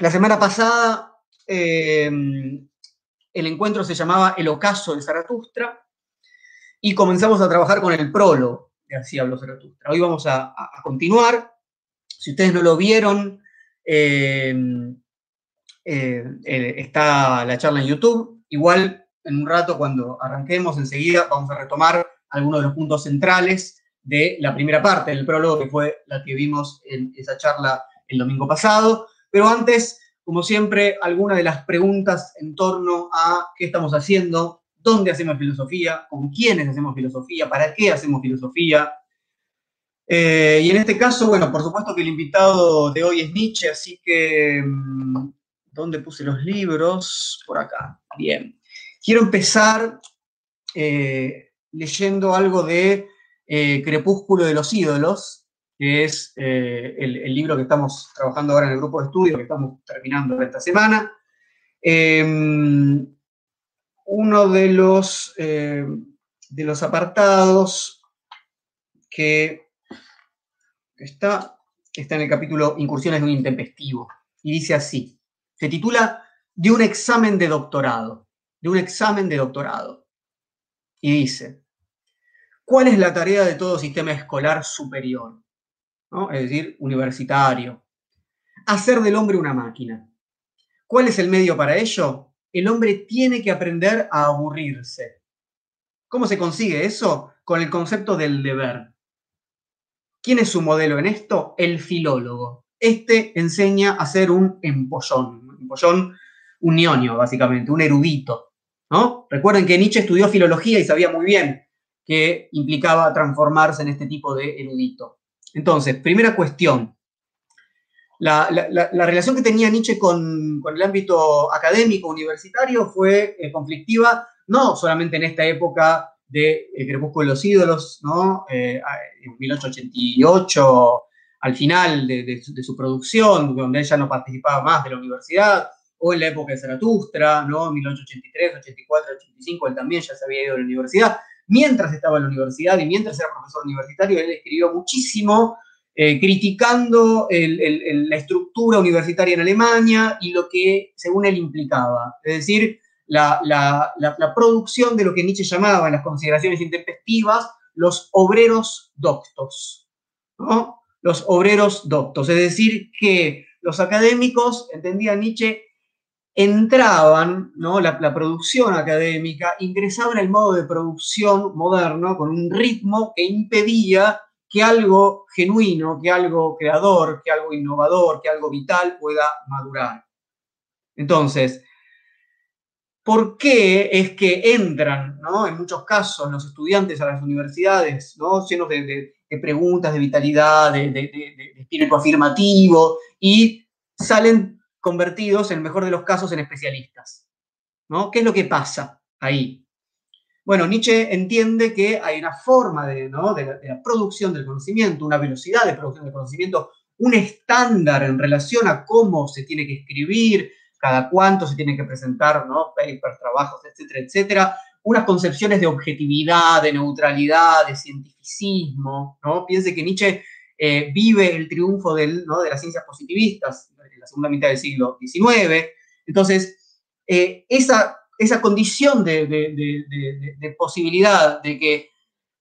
la semana pasada eh, el encuentro se llamaba El ocaso de Zaratustra y comenzamos a trabajar con el prólogo de Así habló Zaratustra. Hoy vamos a, continuar. Si ustedes no lo vieron, eh, eh, está la charla en YouTube. Igual, en un rato, cuando arranquemos, enseguida vamos a retomar algunos de los puntos centrales de la primera parte del prólogo, que fue la que vimos en esa charla el domingo pasado. Pero antes, como siempre, algunas de las preguntas en torno a qué estamos haciendo, dónde hacemos filosofía, con quiénes hacemos filosofía, para qué hacemos filosofía. Eh, y en este caso, bueno, por supuesto que el invitado de hoy es Nietzsche, así que, mm, ¿dónde puse los libros? Por acá. Bien. Quiero empezar eh, leyendo algo de eh, Crepúsculo de los ídolos, que es eh, el, libro que estamos trabajando ahora en el grupo de estudio, que estamos terminando esta semana. Em, uno de los, eh, de los apartados que está, está en el capítulo Incursiones de un intempestivo, y dice así, se titula De un examen de doctorado, de un examen de doctorado. Y dice, ¿cuál es la tarea de todo sistema escolar superior? Es decir, universitario. Hacer del hombre una máquina. ¿Cuál es el medio para ello? El hombre tiene que aprender a aburrirse. ¿Cómo se consigue eso? Con el concepto del deber. ¿Quién es su modelo en esto? El filólogo. Este enseña a ser un empollón, un empollón, un ñoño, básicamente, un erudito. ¿no? Recuerden que Nietzsche estudió filología y sabía muy bien que implicaba transformarse en este tipo de erudito. Entonces, primera cuestión. La, relación que tenía Nietzsche con, el ámbito académico, universitario, fue eh, conflictiva, no solamente en esta época de El Crepúsculo de los Ídolos, ¿no? Eh, en 1888, al final de, su producción, donde ella no participaba más de la universidad, o en la época de Zaratustra, ¿no? 1883, 84, 85, él también ya se había ido a la universidad mientras estaba en la universidad y mientras era profesor universitario, él escribió muchísimo eh, criticando la estructura universitaria en Alemania y lo que, según él, implicaba. Es decir, la, producción de lo que Nietzsche llamaba en las consideraciones intempestivas los obreros doctos. Los obreros doctos. Es decir, que los académicos, entendía Nietzsche, entraban, ¿no? La, producción académica ingresaba en el modo de producción moderno con un ritmo que impedía que algo genuino, que algo creador, que algo innovador, que algo vital pueda madurar. Entonces, ¿por qué es que entran, ¿no? en muchos casos, los estudiantes a las universidades, ¿no? llenos de, preguntas, de vitalidad, de, de espíritu afirmativo, y salen convertidos, en el mejor de los casos, en especialistas. ¿no? ¿Qué es lo que pasa ahí? Bueno, Nietzsche entiende que hay una forma de, la, producción del conocimiento, una velocidad de producción del conocimiento, un estándar en relación a cómo se tiene que escribir, cada cuánto se tiene que presentar, ¿no? Papers, trabajos, etcétera, etcétera. Unas concepciones de objetividad, de neutralidad, de cientificismo, ¿no? Piense que Nietzsche eh, vive el triunfo de las ciencias positivistas, la segunda mitad del siglo XIX. Entonces, eh, esa, condición de, posibilidad de que,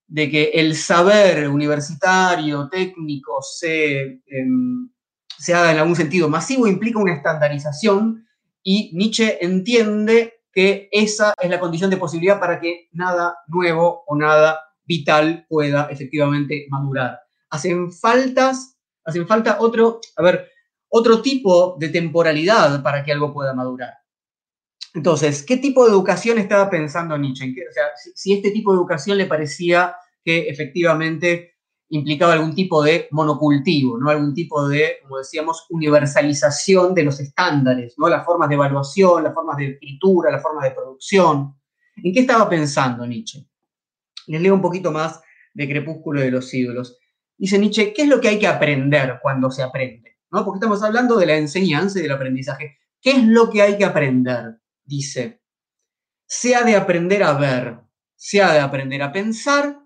de que el saber universitario, técnico, se, em, se haga en algún sentido masivo implica una estandarización y Nietzsche entiende que esa es la condición de posibilidad para que nada nuevo o nada vital pueda efectivamente madurar. Hacen faltas, hacen falta otro, a ver, otro tipo de temporalidad para que algo pueda madurar. Entonces, ¿qué tipo de educación estaba pensando Nietzsche? O sea, si este tipo de educación le parecía que efectivamente implicaba algún tipo de monocultivo, ¿no? algún tipo de, como decíamos, universalización de los estándares, ¿no? las formas de evaluación, las formas de escritura, las formas de producción. ¿En qué estaba pensando Nietzsche? Les leo un poquito más de Crepúsculo de los ídolos. Dice Nietzsche, ¿qué es lo que hay que aprender cuando se aprende? Porque estamos hablando de la enseñanza y del aprendizaje. ¿Qué es lo que hay que aprender? Dice, se ha de aprender a ver, se ha de aprender a pensar,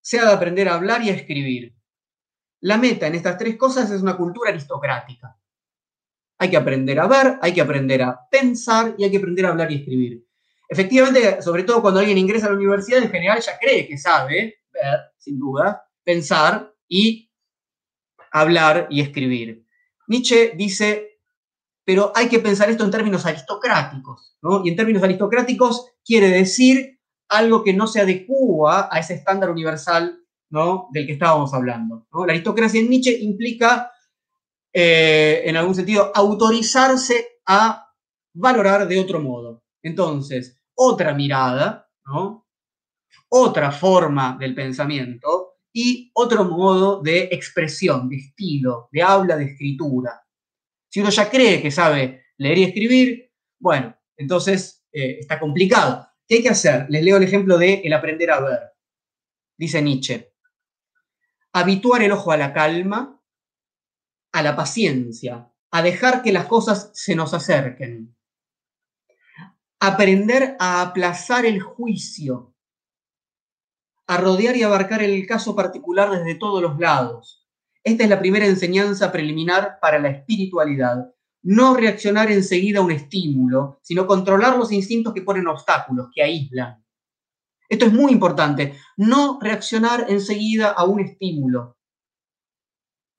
se ha de aprender a hablar y a escribir. La meta en estas tres cosas es una cultura aristocrática. hay que aprender a ver, hay que aprender a pensar y hay que aprender a hablar y escribir. Efectivamente, sobre todo cuando alguien ingresa a la universidad, en general ya cree que sabe ver, sin duda, pensar y hablar y escribir. Nietzsche dice, pero hay que pensar esto en términos aristocráticos. Y en términos aristocráticos quiere decir algo que no se adecua a ese estándar universal, ¿no? Del que estábamos hablando. La aristocracia en Nietzsche implica, eh, en algún sentido, autorizarse a valorar de otro modo. Entonces, otra mirada, ¿no? otra forma del pensamiento y otro modo de expresión, de estilo, de habla, de escritura. Si uno ya cree que sabe leer y escribir, bueno, entonces eh, está complicado. ¿Qué hay que hacer? Les leo el ejemplo de el aprender a ver. Dice Nietzsche, habituar el ojo a la calma, a la paciencia, a dejar que las cosas se nos acerquen, aprender a aplazar el juicio, a rodear y abarcar el caso particular desde todos los lados. Esta es la primera enseñanza preliminar para la espiritualidad. No reaccionar enseguida a un estímulo, sino controlar los instintos que ponen obstáculos, que aíslan. Esto es muy importante. No reaccionar enseguida a un estímulo.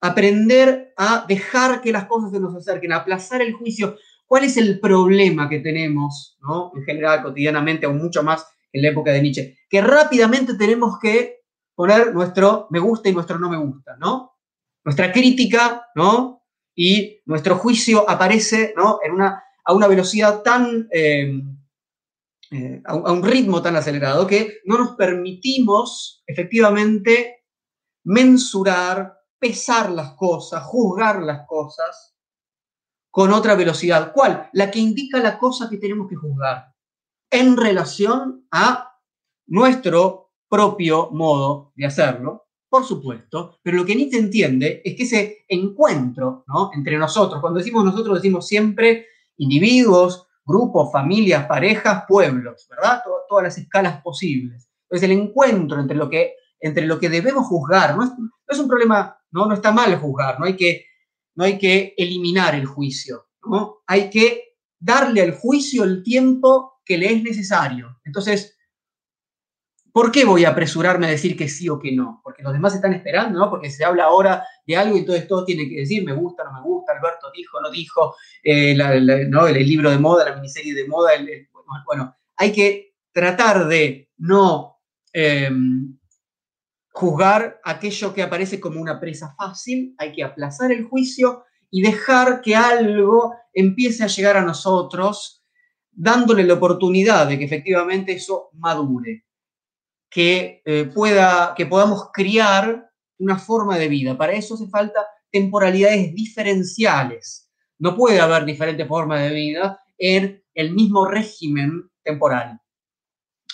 Aprender a dejar que las cosas se nos acerquen, aplazar el juicio. ¿Cuál es el problema que tenemos, ¿no? en general, cotidianamente, aún mucho más en la época de Nietzsche? Que rápidamente tenemos que poner nuestro me gusta y nuestro no me gusta, ¿no? Nuestra crítica, ¿no? Y nuestro juicio aparece, ¿no? A una velocidad tan, eh, eh, a, un ritmo tan acelerado que no nos permitimos efectivamente mensurar, pesar las cosas, juzgar las cosas con otra velocidad. ¿Cuál? La que indica la cosa que tenemos que juzgar en relación a nuestro propio modo de hacerlo, por supuesto, pero lo que Nietzsche entiende es que ese encuentro ¿no? entre nosotros, cuando decimos nosotros decimos siempre individuos, grupos, familias, parejas, pueblos, ¿verdad? Todas, las escalas posibles. Entonces el encuentro entre lo que, entre lo que debemos juzgar, no es, no es un problema, ¿no? no está mal juzgar, no hay que no hay que eliminar el juicio, ¿no? Hay que darle al juicio el tiempo que le es necesario. Entonces, ¿por qué voy a apresurarme a decir que sí o que no? Porque los demás están esperando, ¿no? Porque se habla ahora de algo y entonces todo tiene que decir, me gusta, no me gusta, Alberto dijo, no dijo, eh, ¿no? el, libro de moda, la miniserie de moda, bueno, hay que tratar de no em, juzgar aquello que aparece como una presa fácil, hay que aplazar el juicio y dejar que algo empiece a llegar a nosotros, dándole la oportunidad de que efectivamente eso madure, que, eh, pueda, que podamos criar una forma de vida. Para eso hace falta temporalidades diferenciales. No puede haber diferentes formas de vida en el mismo régimen temporal.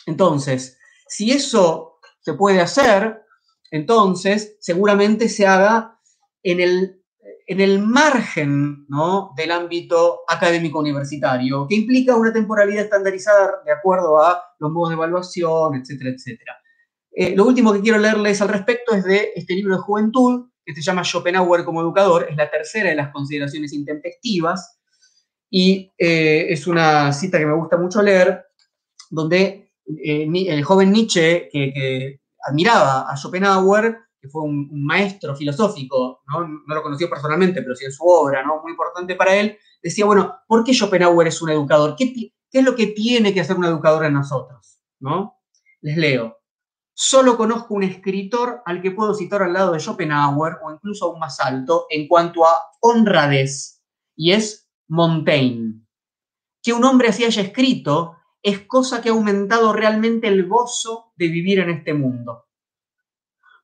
Entonces, si eso se puede hacer, entonces seguramente se haga en el, en el margen del ámbito académico universitario, que implica una temporalidad estandarizada de acuerdo a los modos de evaluación, etcétera, etcétera. Eh, lo último que quiero leerles al respecto es de este libro de juventud, que se llama Schopenhauer como educador, es la tercera de las consideraciones intempestivas, y eh, es una cita que me gusta mucho leer, donde eh, el joven Nietzsche, que admiraba a Schopenhauer, que fue un, maestro filosófico, ¿no? lo conoció personalmente, pero sí en su obra, ¿no? muy importante para él, decía, bueno, ¿por qué Schopenhauer es un educador? ¿Qué, qué es lo que tiene que hacer un educador en nosotros? ¿no? Les leo. Solo conozco un escritor al que puedo citar al lado de Schopenhauer, o incluso aún más alto, en cuanto a honradez, y es Montaigne. Que un hombre así haya escrito es cosa que ha aumentado realmente el gozo de vivir en este mundo.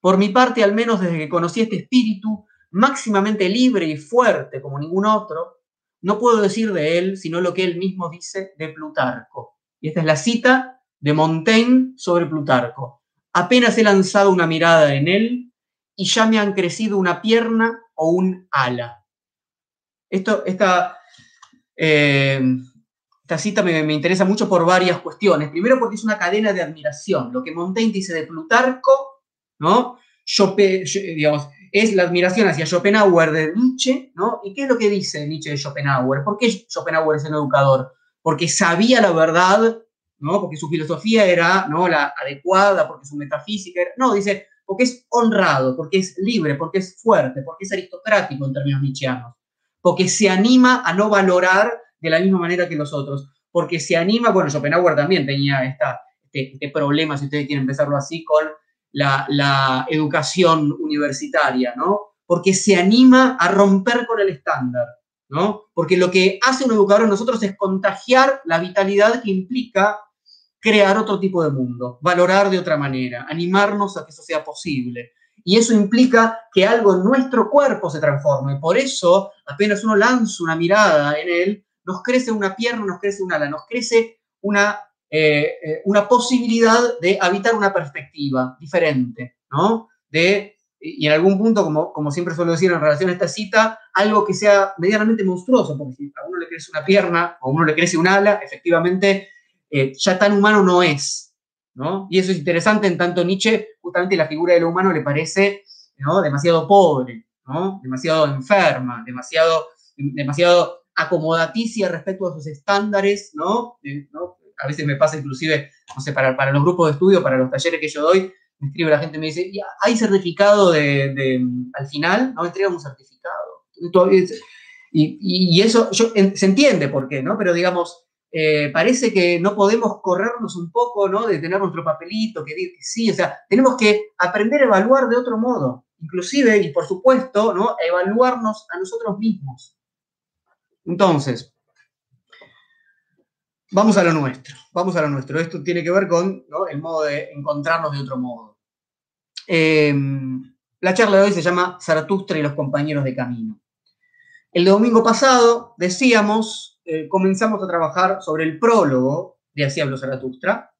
Por mi parte, al menos desde que conocí este espíritu, máximamente libre y fuerte como ningún otro, no puedo decir de él sino lo que él mismo dice de Plutarco. Y esta es la cita de Montaigne sobre Plutarco. Apenas he lanzado una mirada en él y ya me han crecido una pierna o un ala. Esto, esta, eh, esta cita me, interesa mucho por varias cuestiones. Primero porque es una cadena de admiración. Lo que Montaigne dice de Plutarco, ¿no? Yo, digamos, es la admiración hacia Schopenhauer de Nietzsche, ¿no? ¿Y qué es lo que dice Nietzsche de Schopenhauer? ¿Por qué Schopenhauer es un educador? Porque sabía la verdad, ¿no? Porque su filosofía era, ¿no? La adecuada, porque su metafísica era... No, dice, porque es honrado, porque es libre, porque es fuerte, porque es aristocrático en términos nietzscheanos, porque se anima a no valorar de la misma manera que los otros, porque se anima, bueno, Schopenhauer también tenía esta, este, este problema, si ustedes quieren empezarlo así, con la, educación universitaria, ¿no? Porque se anima a romper con el estándar, ¿no? Porque lo que hace un educador en nosotros es contagiar la vitalidad que implica crear otro tipo de mundo, valorar de otra manera, animarnos a que eso sea posible. Y eso implica que algo en nuestro cuerpo se transforme. Por eso, apenas uno lanza una mirada en él, nos crece una pierna, nos crece un ala, nos crece una eh, eh, una posibilidad de habitar una perspectiva diferente, ¿no? De, y en algún punto, como, como siempre suelo decir en relación a esta cita, algo que sea medianamente monstruoso, porque si a uno le crece una pierna o a uno le crece un ala, efectivamente eh, ya tan humano no es, ¿no? Y eso es interesante, en tanto Nietzsche, justamente la figura de lo humano le parece ¿no? demasiado pobre, ¿no? Demasiado enferma, demasiado, demasiado acomodaticia respecto a sus estándares, ¿no? ¿no? A veces me pasa inclusive, no sé, para, para los grupos de estudio, para los talleres que yo doy, me escribe la gente y me dice, ¿hay certificado de, al final? No, entregan un certificado. Y, eso se entiende por qué, ¿no? Pero digamos, eh, parece que no podemos corrernos un poco, ¿no? De tener nuestro papelito, que, que sí, o sea, tenemos que aprender a evaluar de otro modo, inclusive, y por supuesto, ¿no? A evaluarnos a nosotros mismos. Entonces, Vamos a lo nuestro, vamos a lo nuestro. Esto tiene que ver con el modo de encontrarnos de otro modo. Em, la charla de hoy se llama Zaratustra y los compañeros de camino. El domingo pasado decíamos, eh, comenzamos a trabajar sobre el prólogo de Así habló Zaratustra.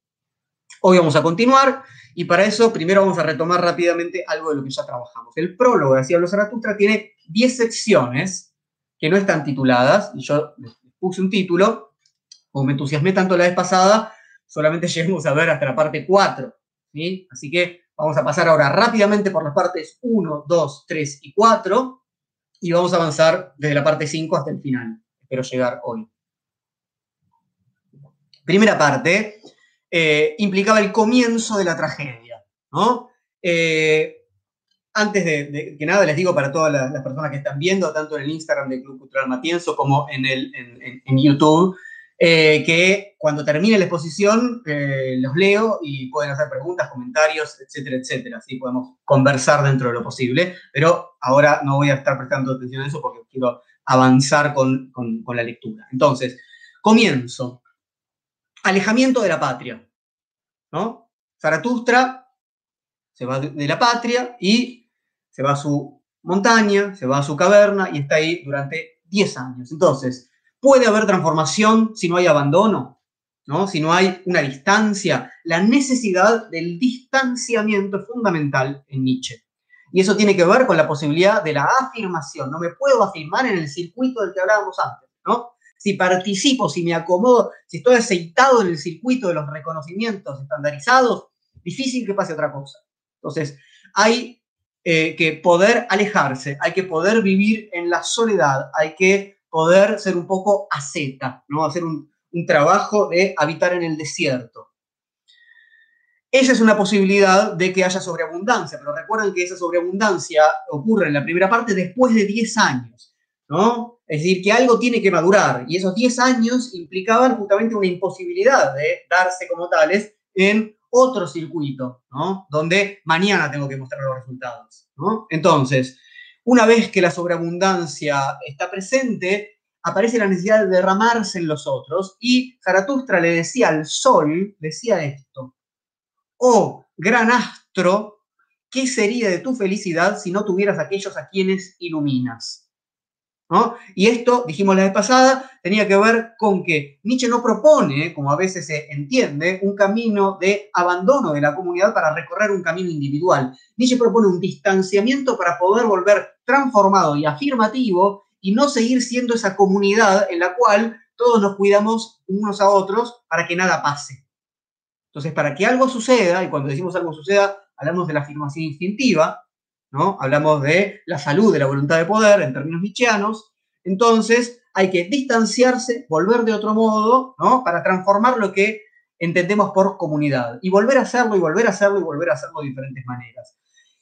Hoy vamos a continuar y para eso primero vamos a retomar rápidamente algo de lo que ya trabajamos. El prólogo de Así habló Zaratustra tiene 10 secciones que no están tituladas y yo les puse un título como me entusiasmé tanto la vez pasada, solamente llegamos a ver hasta la parte 4. ¿sí? Así que vamos a pasar ahora rápidamente por las partes 1, 2, 3 y 4 y vamos a avanzar desde la parte 5 hasta el final. Espero llegar hoy. Primera parte eh, implicaba el comienzo de la tragedia. ¿no? Eh, antes de, que nada, les digo para todas las, personas que están viendo, tanto en el Instagram del Club Cultural Matienzo como en, el, en YouTube, eh, que cuando termine la exposición eh, los leo y pueden hacer preguntas, comentarios, etcétera, etcétera. Así podemos conversar dentro de lo posible, pero ahora no voy a estar prestando atención a eso porque quiero avanzar con, la lectura. Entonces, comienzo. Alejamiento de la patria. ¿no? Zaratustra se va de la patria y se va a su montaña, se va a su caverna y está ahí durante 10 años. Entonces, puede haber transformación si no hay abandono, ¿no? si no hay una distancia. La necesidad del distanciamiento es fundamental en Nietzsche. Y eso tiene que ver con la posibilidad de la afirmación. No me puedo afirmar en el circuito del que hablábamos antes, ¿no? Si participo, si me acomodo, si estoy aceitado en el circuito de los reconocimientos estandarizados, difícil que pase otra cosa. Entonces, hay eh, que poder alejarse, hay que poder vivir en la soledad, hay que poder ser un poco asceta, ¿no? hacer un, trabajo de habitar en el desierto. Esa es una posibilidad de que haya sobreabundancia, pero recuerden que esa sobreabundancia ocurre en la primera parte después de 10 años, ¿no? Es decir, que algo tiene que madurar y esos 10 años implicaban justamente una imposibilidad de darse como tales en otro circuito, ¿no? Donde mañana tengo que mostrar los resultados, ¿no? Entonces, una vez que la sobreabundancia está presente, aparece la necesidad de derramarse en los otros y Zaratustra le decía al sol, decía esto, oh gran astro, ¿qué sería de tu felicidad si no tuvieras aquellos a quienes iluminas? Y esto, dijimos la vez pasada, tenía que ver con que Nietzsche no propone, como a veces se entiende, un camino de abandono de la comunidad para recorrer un camino individual. Nietzsche propone un distanciamiento para poder volver transformado y afirmativo y no seguir siendo esa comunidad en la cual todos nos cuidamos unos a otros para que nada pase. Entonces, para que algo suceda, y cuando decimos algo suceda, hablamos de la afirmación instintiva, ¿no? Hablamos de la salud de la voluntad de poder en términos nietzscheanos. Entonces, hay que distanciarse, volver de otro modo, ¿no? Para transformar lo que entendemos por comunidad. Y volver a hacerlo, y volver a hacerlo, y volver a hacerlo de diferentes maneras.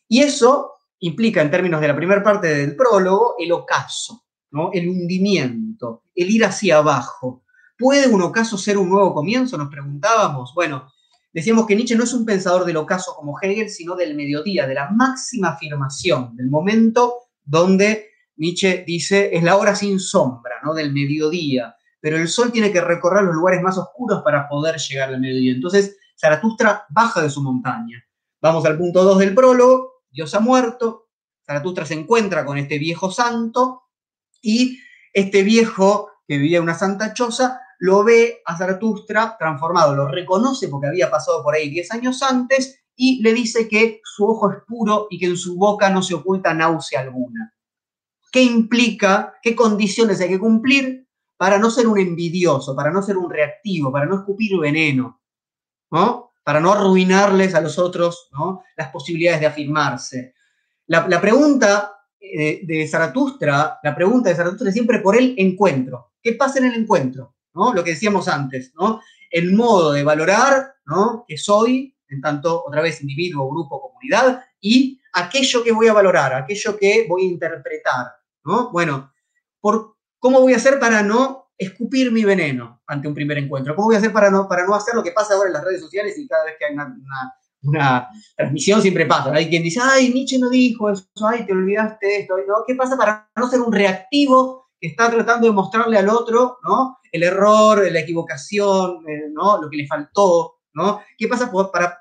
Y eso implica, en términos de la primera parte del prólogo, el ocaso, ¿no? El hundimiento, el ir hacia abajo. ¿Puede un ocaso ser un nuevo comienzo? Nos preguntábamos. Bueno, decíamos que Nietzsche no es un pensador del ocaso como Hegel, sino del mediodía, de la máxima afirmación, del momento donde Nietzsche dice es la hora sin sombra, ¿no? Del mediodía, pero el sol tiene que recorrer los lugares más oscuros para poder llegar al mediodía. Entonces, Zaratustra baja de su montaña. Vamos al punto 2 del prólogo, Dios ha muerto, Zaratustra se encuentra con este viejo santo y este viejo que vivía en una santa choza lo ve a Zaratustra transformado, lo reconoce porque había pasado por ahí 10 años antes y le dice que su ojo es puro y que en su boca no se oculta náusea alguna. ¿Qué implica? ¿Qué condiciones hay que cumplir para no ser un envidioso, para no ser un reactivo, para no escupir veneno, ¿no? para no arruinarles a los otros ¿no? las posibilidades de afirmarse? La, pregunta eh, de Zaratustra, la pregunta de Zaratustra es siempre por el encuentro. ¿Qué pasa en el encuentro? ¿No? Lo que decíamos antes, ¿no? El modo de valorar. Que soy, en tanto, otra vez, individuo, grupo, comunidad, y aquello que voy a valorar, aquello que voy a interpretar, ¿no? Bueno, por, ¿cómo voy a hacer para no escupir mi veneno ante un primer encuentro? ¿Cómo voy a hacer para no, para no hacer lo que pasa ahora en las redes sociales y cada vez que hay una, transmisión siempre pasa? Hay quien dice, ay, Nietzsche no dijo eso, ay, te olvidaste esto, ¿no? ¿Qué pasa para no ser un reactivo está tratando de mostrarle al otro, ¿no? El error, la equivocación, eh, ¿no? Lo que le faltó, ¿no? ¿Qué pasa para,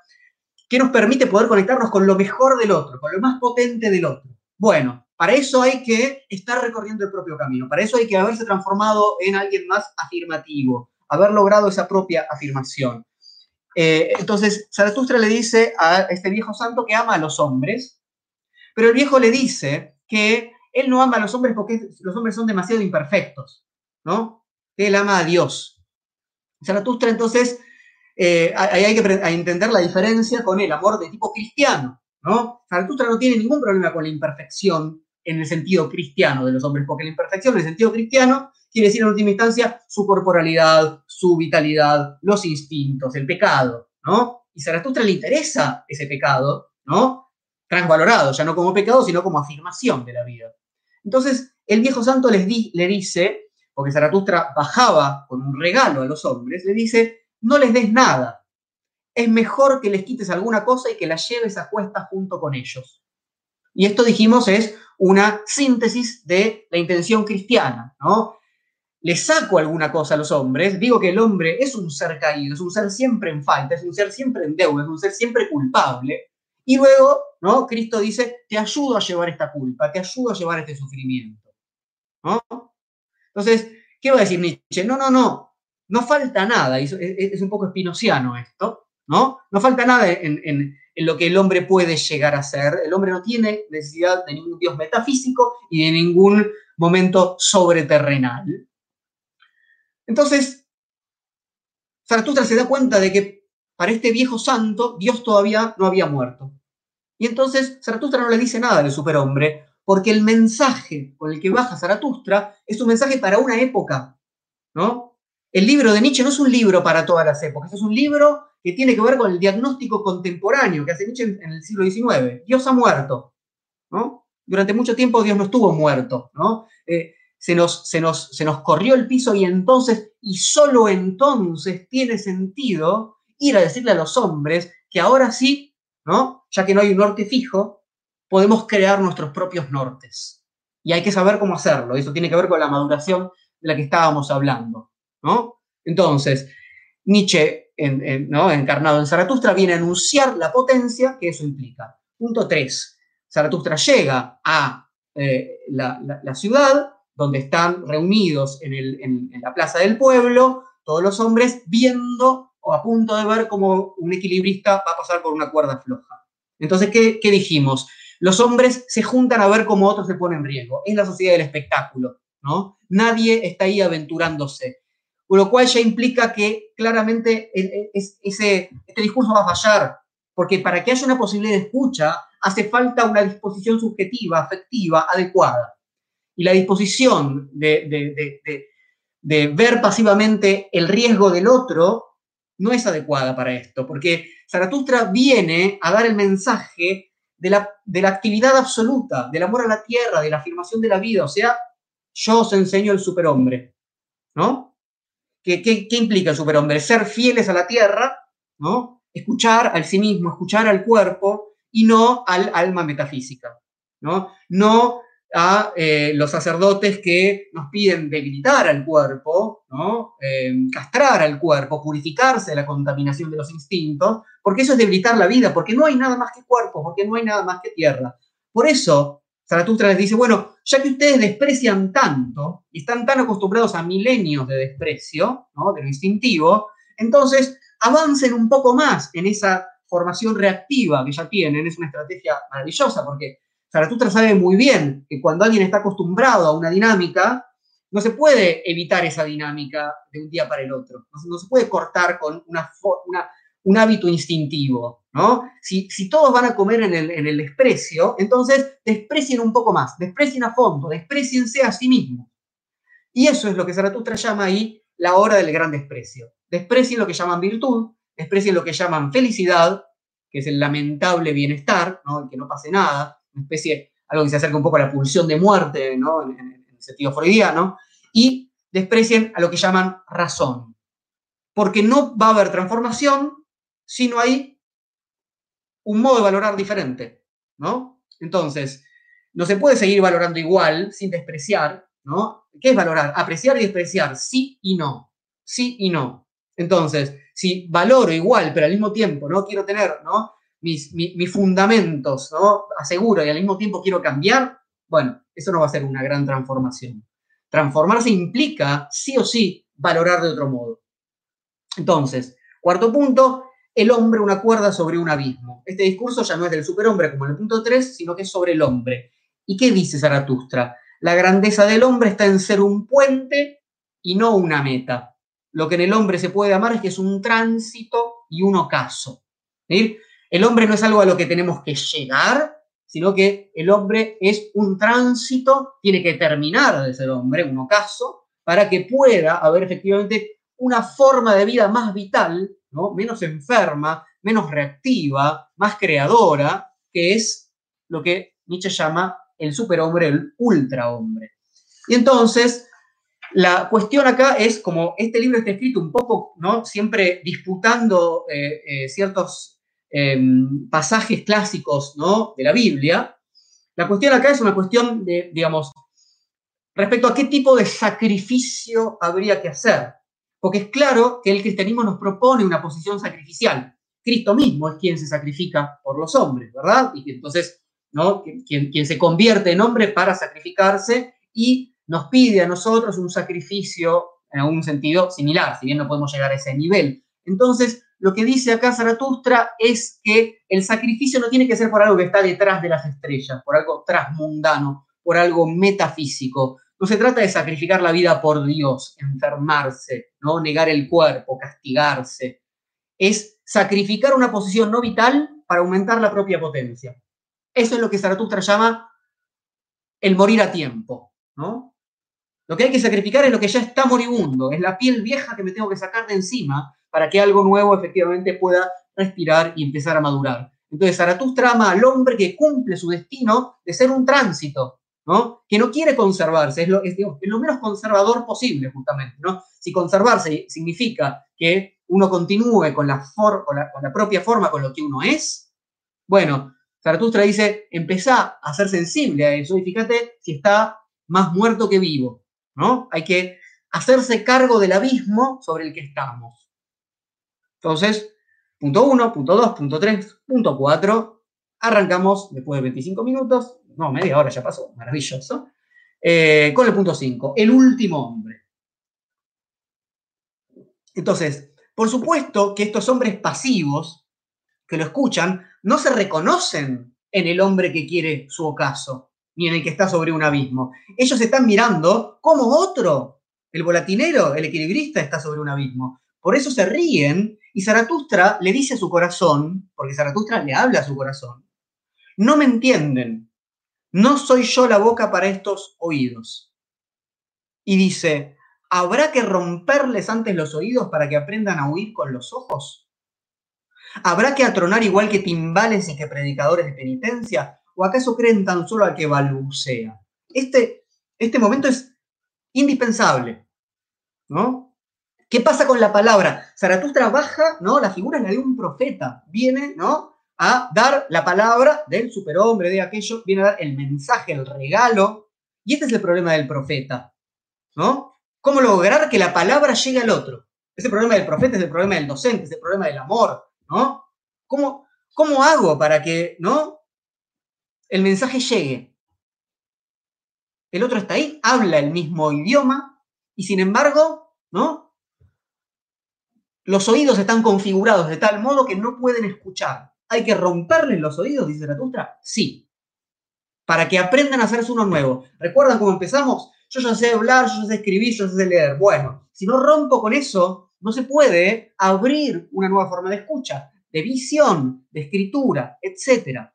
qué nos permite poder conectarnos con lo mejor del otro, con lo más potente del otro? Bueno, para eso hay que estar recorriendo el propio camino, para eso hay que haberse transformado en alguien más afirmativo, haber logrado esa propia afirmación. Eh, entonces, Zaratustra le dice a este viejo santo que ama a los hombres, pero el viejo le dice que él no ama a los hombres porque los hombres son demasiado imperfectos, ¿no? Él ama a Dios. Zaratustra, entonces, eh, hay que entender la diferencia con el amor de tipo cristiano, ¿no? Zaratustra no tiene ningún problema con la imperfección en el sentido cristiano de los hombres, porque la imperfección en el sentido cristiano quiere decir en última instancia su corporalidad, su vitalidad, los instintos, el pecado, ¿no? Y Zaratustra le interesa ese pecado, ¿no? Transvalorado, ya no como pecado, sino como afirmación de la vida. Entonces, el viejo santo les le dice, porque Zaratustra bajaba con un regalo a los hombres, le dice, no les des nada. Es mejor que les quites alguna cosa y que la lleves a cuesta junto con ellos. Y esto dijimos es una síntesis de la intención cristiana, ¿no? Le saco alguna cosa a los hombres, digo que el hombre es un ser caído, es un ser siempre en falta, es un ser siempre en deuda, es un ser siempre culpable, y luego, ¿no? Cristo dice, te ayudo a llevar esta culpa, te ayudo a llevar este sufrimiento. ¿no? Entonces, ¿qué va a decir Nietzsche? No, no, no, no falta nada, es, un poco espinociano esto, ¿no? No falta nada en, en, lo que el hombre puede llegar a ser. El hombre no tiene necesidad de ningún dios metafísico y de ningún momento sobreterrenal. Entonces, Zaratustra se da cuenta de que para este viejo santo Dios todavía no había muerto. Y entonces Zaratustra no le dice nada del superhombre, porque el mensaje con el que baja Zaratustra es un mensaje para una época, ¿no? El libro de Nietzsche no es un libro para todas las épocas, es un libro que tiene que ver con el diagnóstico contemporáneo que hace Nietzsche en el siglo XIX. Dios ha muerto, ¿no? Durante mucho tiempo Dios no estuvo muerto, ¿no? Eh, se, nos, se, nos, se nos corrió el piso y entonces, y solo entonces tiene sentido ir a decirle a los hombres que ahora sí ¿no? Ya que no hay un norte fijo, podemos crear nuestros propios nortes. Y hay que saber cómo hacerlo. Eso tiene que ver con la maduración de la que estábamos hablando, ¿no? Entonces, Nietzsche, ¿no? encarnado en Zaratustra, viene a anunciar la potencia que eso implica. Punto 3. Zaratustra llega a eh, la, ciudad, donde están reunidos en, en la plaza del pueblo, todos los hombres viendo o a punto de ver cómo un equilibrista va a pasar por una cuerda floja. Entonces, ¿qué, dijimos? Los hombres se juntan a ver cómo otros se ponen en riesgo. Es la sociedad del espectáculo, ¿no? Nadie está ahí aventurándose. Con lo cual ya implica que claramente ese, este discurso va a fallar, Porque para que haya una posibilidad de escucha, hace falta una disposición subjetiva, afectiva, adecuada. Y la disposición de, de ver pasivamente el riesgo del otro no es adecuada para esto, porque Zaratustra viene a dar el mensaje de la, de la, actividad absoluta, del amor a la tierra, de la afirmación de la vida, o sea, yo os enseño el superhombre, ¿no? ¿Qué, qué, qué implica el superhombre? Ser fieles a la tierra, ¿no? Escuchar al sí mismo, escuchar al cuerpo y no al alma metafísica, ¿no? No a eh, los sacerdotes que nos piden debilitar al cuerpo, ¿no? Eh, castrar al cuerpo, purificarse de la contaminación de los instintos, porque eso es debilitar la vida, porque no hay nada más que cuerpo, porque no hay nada más que tierra. Por eso, Zaratustra les dice, bueno, ya que ustedes desprecian tanto y están tan acostumbrados a milenios de desprecio, de lo instintivo, entonces avancen un poco más en esa formación reactiva que ya tienen, es una estrategia maravillosa, porque Zaratustra sabe muy bien que cuando alguien está acostumbrado a una dinámica, no se puede evitar esa dinámica de un día para el otro. No, se puede cortar con una, un hábito instintivo. ¿no? Si, todos van a comer en el, en el, desprecio, entonces desprecien un poco más, desprecien a fondo, despreciense a sí mismos. Y eso es lo que Zaratustra llama ahí la hora del gran desprecio. Desprecien lo que llaman virtud, desprecien lo que llaman felicidad, que es el lamentable bienestar, ¿no? que no pase nada, una especie, algo que se acerca un poco a la pulsión de muerte, ¿no? Sentido freudiano, y desprecien a lo que llaman razón, porque no va a haber transformación si no hay un modo de valorar diferente, ¿no? Entonces, no se puede seguir valorando igual sin despreciar, ¿no? ¿Qué es valorar? Apreciar y despreciar, sí y no, sí y no. Entonces, si valoro igual, pero al mismo tiempo no quiero tener, ¿no? mis, fundamentos, ¿no? Aseguro y al mismo tiempo quiero cambiar, bueno, eso no va a ser una gran transformación. Transformarse implica, sí o sí, valorar de otro modo. Entonces, cuarto punto, el hombre una cuerda sobre un abismo. Este discurso ya no es del superhombre como en el punto 3, sino que es sobre el hombre. ¿Y qué dice Zaratustra? La grandeza del hombre está en ser un puente y no una meta. Lo que en el hombre se puede amar es que es un tránsito y un ocaso. El hombre no es algo a lo que tenemos que llegar, sino que el hombre es un tránsito, tiene que terminar de ser hombre, un ocaso, para que pueda haber efectivamente una forma de vida más vital, ¿no? menos enferma, menos reactiva, más creadora, que es lo que Nietzsche llama el superhombre, el ultrahombre. Y entonces, la cuestión acá es, como este libro está escrito un poco, ¿no? Siempre disputando eh, eh, ciertos Em, pasajes clásicos ¿no? de la Biblia, la cuestión acá es una cuestión de, digamos, respecto a qué tipo de sacrificio habría que hacer. Porque es claro que el cristianismo nos propone una posición sacrificial. Cristo mismo es quien se sacrifica por los hombres, ¿verdad? Y entonces, ¿no? Quien, quien se convierte en hombre para sacrificarse y nos pide a nosotros un sacrificio en algún sentido similar, si bien no podemos llegar a ese nivel. Entonces, lo que dice acá Zaratustra es que el sacrificio no tiene que ser por algo que está detrás de las estrellas, por algo transmundano, por algo metafísico. No se trata de sacrificar la vida por Dios, enfermarse, ¿no? negar el cuerpo, castigarse. Es sacrificar una posición no vital para aumentar la propia potencia. Eso es lo que Zaratustra llama el morir a tiempo. ¿no? Lo que hay que sacrificar es lo que ya está moribundo, es la piel vieja que me tengo que sacar de encima para que algo nuevo efectivamente pueda respirar y empezar a madurar. Entonces, Zaratustra ama al hombre que cumple su destino de ser un tránsito, ¿no? Que no quiere conservarse, es lo, lo menos conservador posible, justamente, ¿no? Si conservarse significa que uno continúe con la, con la, propia forma con lo que uno es, bueno, Zaratustra dice, empezá a ser sensible a eso y fíjate si está más muerto que vivo, ¿no? Hay que hacerse cargo del abismo sobre el que estamos. Entonces, punto 1, punto 2, punto 3, punto 4. Arrancamos después de 25 minutos, no, media hora ya pasó, maravilloso, eh, con el punto 5, el último hombre. Entonces, por supuesto que estos hombres pasivos que lo escuchan no se reconocen en el hombre que quiere su ocaso, ni en el que está sobre un abismo. Ellos están mirando como otro, el volatinero, el equilibrista, está sobre un abismo. Por eso se ríen Y Zaratustra le dice a su corazón, porque Zaratustra le habla a su corazón, no me entienden, no soy yo la boca para estos oídos. Y dice, ¿habrá que romperles antes los oídos para que aprendan a oír con los ojos? ¿Habrá que atronar igual que timbales y que predicadores de penitencia? ¿O acaso creen tan solo al que balbucea? Este, este momento es indispensable, ¿no? ¿Qué pasa con la palabra? Zaratustra baja, ¿no? La figura es la de un profeta. Viene, ¿no? A dar la palabra del superhombre, de aquello, viene a dar el mensaje, el regalo. Y este es el problema del profeta, ¿no? ¿Cómo lograr que la palabra llegue al otro? Ese problema del profeta es el problema del docente, es el problema del amor, ¿no? ¿Cómo, cómo hago para que, ¿no? El mensaje llegue. El otro está ahí, habla el mismo idioma y sin embargo, ¿no? Los oídos están configurados de tal modo que no pueden escuchar. ¿Hay que romperles los oídos, dice Zaratustra? Sí. Para que aprendan a hacerse uno nuevo. ¿Recuerdan cómo empezamos? Yo ya sé hablar, yo ya sé escribir, yo ya sé leer. Bueno, si no rompo con eso, no se puede abrir una nueva forma de escucha, de visión, de escritura, etc.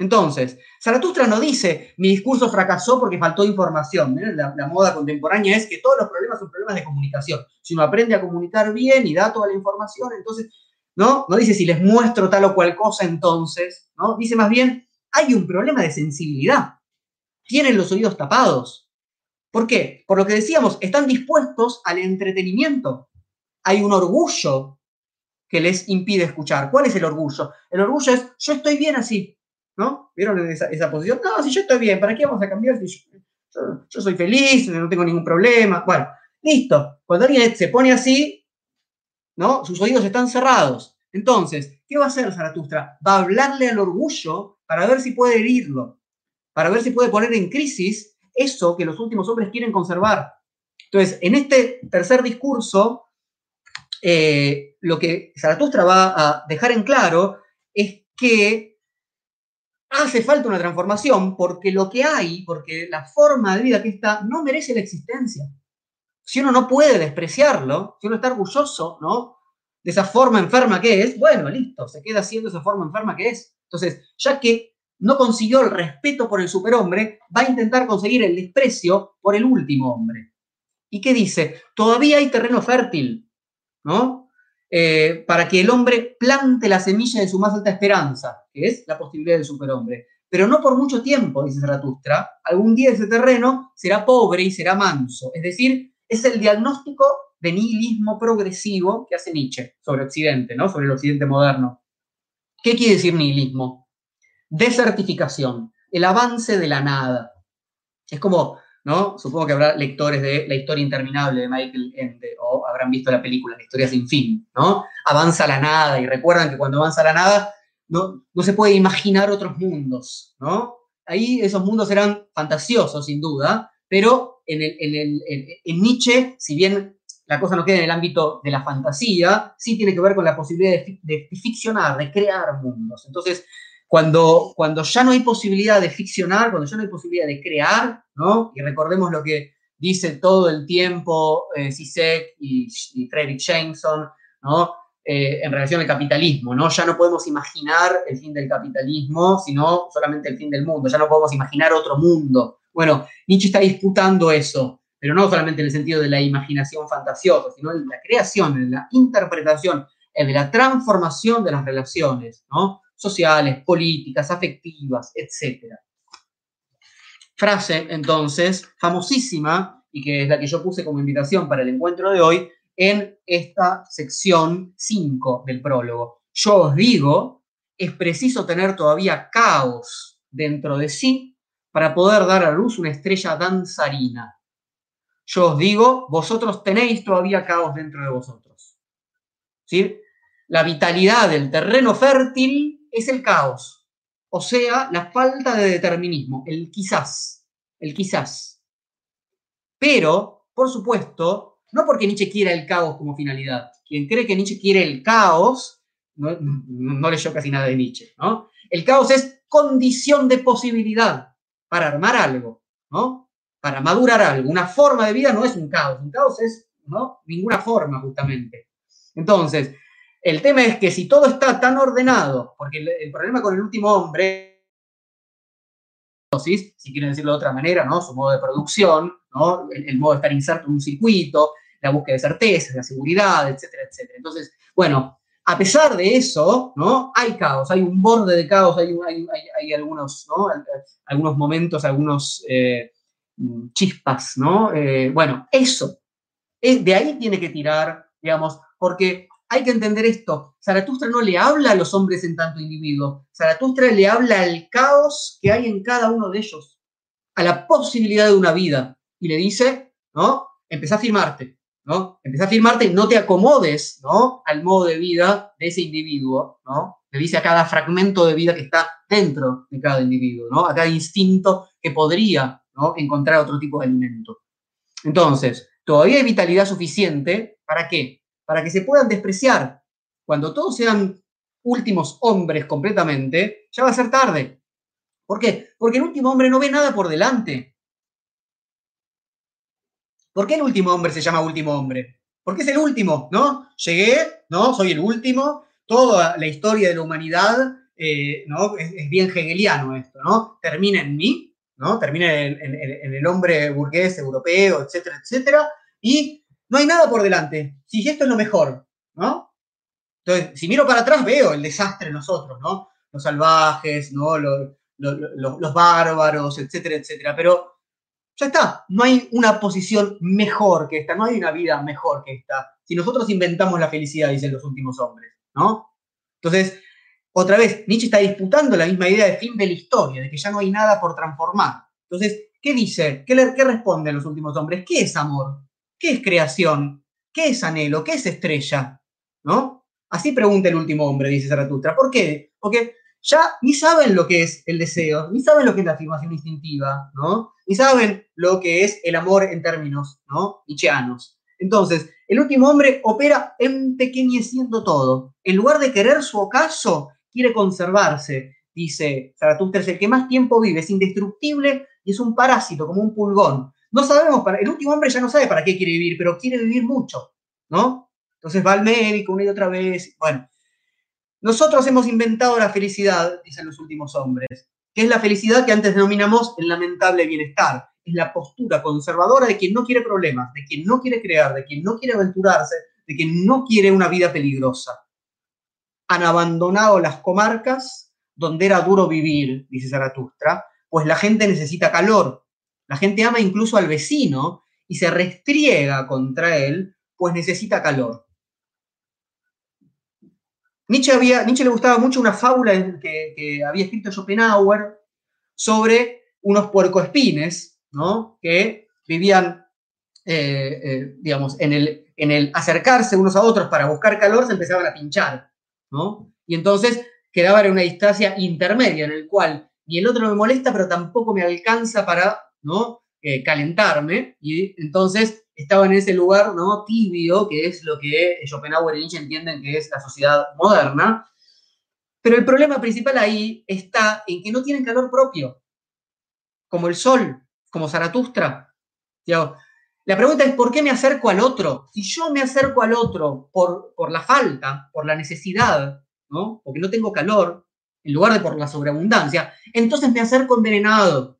Entonces, Zaratustra no dice, mi discurso fracasó porque faltó información. La, la, moda contemporánea es que todos los problemas son problemas de comunicación. Si uno aprende a comunicar bien y da toda la información, entonces, ¿no? No dice si les muestro tal o cual cosa, entonces, ¿no? Dice más bien, hay un problema de sensibilidad. Tienen los oídos tapados. ¿Por qué? Por lo que decíamos, están dispuestos al entretenimiento hay un orgullo que les impide escuchar. ¿Cuál es el orgullo? El orgullo es, yo estoy bien así, ¿no? ¿Vieron esa, posición? No, si yo estoy bien, ¿para qué vamos a cambiar? yo, soy feliz, no tengo ningún problema. Bueno, listo. Cuando alguien se pone así, ¿no? Sus oídos están cerrados. Entonces, ¿qué va a hacer Zaratustra? Va a hablarle al orgullo para ver si puede herirlo, para ver si puede poner en crisis eso que los últimos hombres quieren conservar. Entonces, en este tercer discurso, eh, lo que Zaratustra va a dejar en claro es que hace falta una transformación porque lo que hay, porque la forma de vida que está, no merece la existencia. Si uno no puede despreciarlo, si uno está orgulloso, ¿no? De esa forma enferma que es, bueno, listo, se queda siendo esa forma enferma que es. Entonces, ya que no consiguió el respeto por el superhombre, va a intentar conseguir el desprecio por el último hombre. ¿Y qué dice? Todavía hay terreno fértil ¿no? Eh, para que el hombre plante la semilla de su más alta esperanza, que es la posibilidad del superhombre. Pero no por mucho tiempo, dice Zaratustra, algún día ese terreno será pobre y será manso. Es decir, es el diagnóstico de nihilismo progresivo que hace Nietzsche sobre Occidente, ¿no? sobre el Occidente moderno. ¿Qué quiere decir nihilismo? Desertificación, el avance de la nada. Es como ¿no? Supongo que habrá lectores de La historia interminable de Michael Ende o habrán visto la película La historia sin fin, ¿no? Avanza la nada y recuerdan que cuando avanza la nada no, no se puede imaginar otros mundos, ¿no? Ahí esos mundos eran fantasiosos, sin duda, pero en, el, en, Nietzsche, si bien la cosa no queda en el ámbito de la fantasía, sí tiene que ver con la posibilidad de, de ficcionar, de crear mundos. Entonces, cuando, cuando ya no hay posibilidad de ficcionar, cuando ya no hay posibilidad de crear, ¿no? Y recordemos lo que dice todo el tiempo eh, Zizek y, y Frederick Jameson, ¿no? Eh, en relación al capitalismo, ¿no? Ya no podemos imaginar el fin del capitalismo, sino solamente el fin del mundo, ya no podemos imaginar otro mundo. Bueno, Nietzsche está disputando eso, pero no solamente en el sentido de la imaginación fantasiosa, sino en la creación, en la interpretación, en la transformación de las relaciones, ¿no? Sociales, políticas, afectivas, etc. Frase, entonces, famosísima, y que es la que yo puse como invitación para el encuentro de hoy, en esta sección 5 del prólogo. Yo os digo, es preciso tener todavía caos dentro de sí para poder dar a luz una estrella danzarina. Yo os digo, vosotros tenéis todavía caos dentro de vosotros. ¿Sí? La vitalidad del terreno fértil es el caos, o sea, la falta de determinismo, el quizás, el quizás. Pero, por supuesto, no porque Nietzsche quiera el caos como finalidad. Quien cree que Nietzsche quiere el caos, no, no leyó casi nada de Nietzsche, ¿no? El caos es condición de posibilidad para armar algo, ¿no? Para madurar algo. Una forma de vida no es un caos, un caos es, ¿no? Ninguna forma, justamente. Entonces, El tema es que si todo está tan ordenado, porque el, problema con el último hombre, si quieren decirlo de otra manera, ¿no? Su modo de producción, ¿no? El, modo de estar inserto en un circuito, la búsqueda de certezas, la seguridad, etcétera, etcétera. Entonces, bueno, a pesar de eso, ¿no? Hay caos, hay un borde de caos, hay, algunos, ¿no? algunos momentos, algunos eh, chispas, ¿no? Eh, bueno, eso, de ahí tiene que tirar, digamos, porque hay que entender esto. Zaratustra no le habla a los hombres en tanto individuo. Zaratustra le habla al caos que hay en cada uno de ellos, a la posibilidad de una vida. Y le dice, ¿no? Empezá a firmarte, ¿no? Empezá a firmarte y no te acomodes, ¿no? Al modo de vida de ese individuo, ¿no? Le dice a cada fragmento de vida que está dentro de cada individuo, ¿no? A cada instinto que podría, ¿no? Encontrar otro tipo de alimento. Entonces, todavía hay vitalidad suficiente, ¿para qué? Para que se puedan despreciar. Cuando todos sean últimos hombres completamente, ya va a ser tarde. ¿Por qué? Porque el último hombre no ve nada por delante. ¿Por qué el último hombre se llama último hombre? Porque es el último, ¿no? Llegué, ¿no? Soy el último. Toda la historia de la humanidad, eh, ¿no? Es, bien hegeliano esto, ¿no? Termina en mí, ¿no? Termina en, en el hombre burgués, europeo, etcétera, etcétera. Y no hay nada por delante. Si esto es lo mejor, ¿no? Entonces, si miro para atrás, veo el desastre en nosotros, ¿no? Los salvajes, ¿no? Los, bárbaros, etcétera, etcétera. Pero ya está, no hay una posición mejor que esta, no hay una vida mejor que esta. Si nosotros inventamos la felicidad, dicen los últimos hombres, ¿no? Entonces, otra vez, Nietzsche está disputando la misma idea de fin de la historia, de que ya no hay nada por transformar. Entonces, ¿qué dice? ¿Qué, le, qué los últimos hombres? ¿Qué es amor? ¿Qué es creación? ¿Qué es anhelo? ¿Qué es estrella? ¿No? Así pregunta el último hombre, dice Zaratustra. ¿Por qué? Porque ya ni saben lo que es el deseo, ni saben lo que es la afirmación instintiva, ¿no? Ni saben lo que es el amor en términos, ¿no? Entonces, el último hombre opera empequeñeciendo todo. En lugar de querer su ocaso, quiere conservarse. Dice Zaratustra, es el que más tiempo vive, es indestructible y es un parásito, como un pulgón. No sabemos, para, el último hombre ya no sabe para qué quiere vivir, pero quiere vivir mucho, ¿no? Entonces va al médico una y otra vez. Bueno, nosotros hemos inventado la felicidad, dicen los últimos hombres, que es la felicidad que antes denominamos el lamentable bienestar. Es la postura conservadora de quien no quiere problemas, de quien no quiere crear, de quien no quiere aventurarse, de quien no quiere una vida peligrosa. Han abandonado las comarcas donde era duro vivir, dice Zaratustra, pues la gente necesita calor, la gente ama incluso al vecino y se restriega contra él, pues necesita calor. Nietzsche, había, Nietzsche le gustaba mucho una fábula que, había escrito Schopenhauer sobre unos puercoespines, ¿no? Que vivían, eh, eh, digamos, en el, en el acercarse unos a otros para buscar calor, se empezaban a pinchar, ¿no? Y entonces quedaban en una distancia intermedia en el cual ni el otro me molesta, pero tampoco me alcanza para ¿no? Eh, calentarme, y entonces estaba en ese lugar, ¿no? Tibio, que es lo que Schopenhauer y Nietzsche entienden que es la sociedad moderna, pero el problema principal ahí está en que no tienen calor propio, como el sol, como Zaratustra. La pregunta es, ¿por qué me acerco al otro? Si yo me acerco al otro por, por la falta, por la necesidad, ¿no? porque no tengo calor, en lugar de por la sobreabundancia, entonces me acerco envenenado,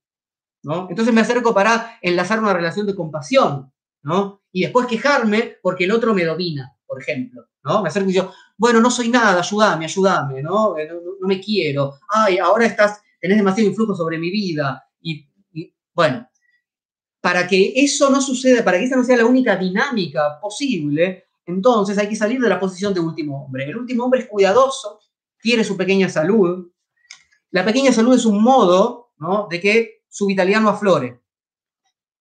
entonces me acerco para enlazar una relación de compasión, ¿no? Y después quejarme porque el otro me domina, por ejemplo, ¿no? Me acerco y digo, bueno, no soy nada, ayúdame, ayúdame, ¿no? Eh, no, me quiero, ay, ahora estás, tenés demasiado influjo sobre mi vida, y, bueno, para que eso no suceda, para que esa no sea la única dinámica posible, entonces hay que salir de la posición de último hombre. El último hombre es cuidadoso, quiere su pequeña salud. La pequeña salud es un modo ¿no? de que su vitalidad no aflore.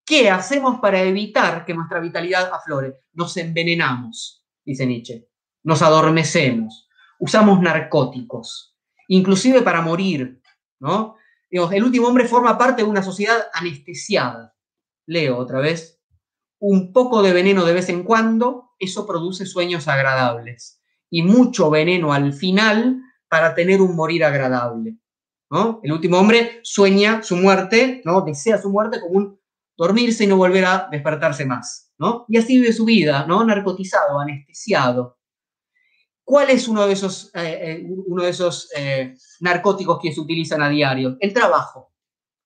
¿Qué hacemos para evitar que nuestra vitalidad aflore? Nos envenenamos, dice Nietzsche. Nos adormecemos. Usamos narcóticos, inclusive para morir, ¿no? el último hombre forma parte de una sociedad anestesiada. Leo otra vez. Un poco de veneno de vez en cuando, eso produce sueños agradables. Y mucho veneno al final para tener un morir agradable. El último hombre sueña su muerte, ¿no? Desea su muerte como un dormirse y no volver a despertarse más, ¿no? Y así vive su vida, ¿no? Narcotizado, anestesiado. ¿Cuál es uno de esos, eh, eh, uno de esos eh, narcóticos que se utilizan a diario? El trabajo.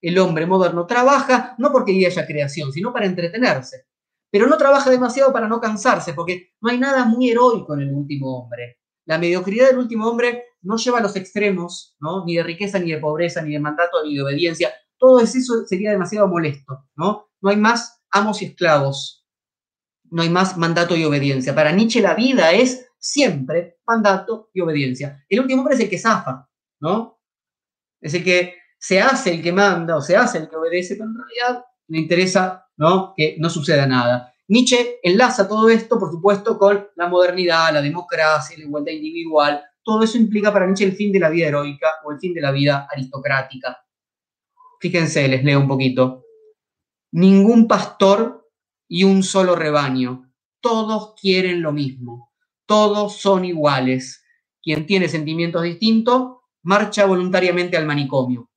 El hombre moderno trabaja no porque haya creación, sino para entretenerse. Pero no trabaja demasiado para no cansarse, porque no hay nada muy heroico en el último hombre. La mediocridad del último hombre no lleva a los extremos, ¿no? ni de riqueza, ni de pobreza, ni de mandato, ni de obediencia. Todo eso sería demasiado molesto. ¿no? no hay más amos y esclavos. No hay más mandato y obediencia. Para Nietzsche la vida es siempre mandato y obediencia. El último hombre es el que zafa, ¿no? Es el que se hace el que manda o se hace el que obedece, pero en realidad le interesa, ¿no? Que no suceda nada. Nietzsche enlaza todo esto, por supuesto, con la modernidad, la democracia, la igualdad individual. Todo eso implica para Nietzsche el fin de la vida heroica o el fin de la vida aristocrática. Fíjense, les leo un poquito. Ningún pastor y un solo rebaño. Todos quieren lo mismo todos son iguales. Quien tiene sentimientos distintos marcha voluntariamente al manicomio.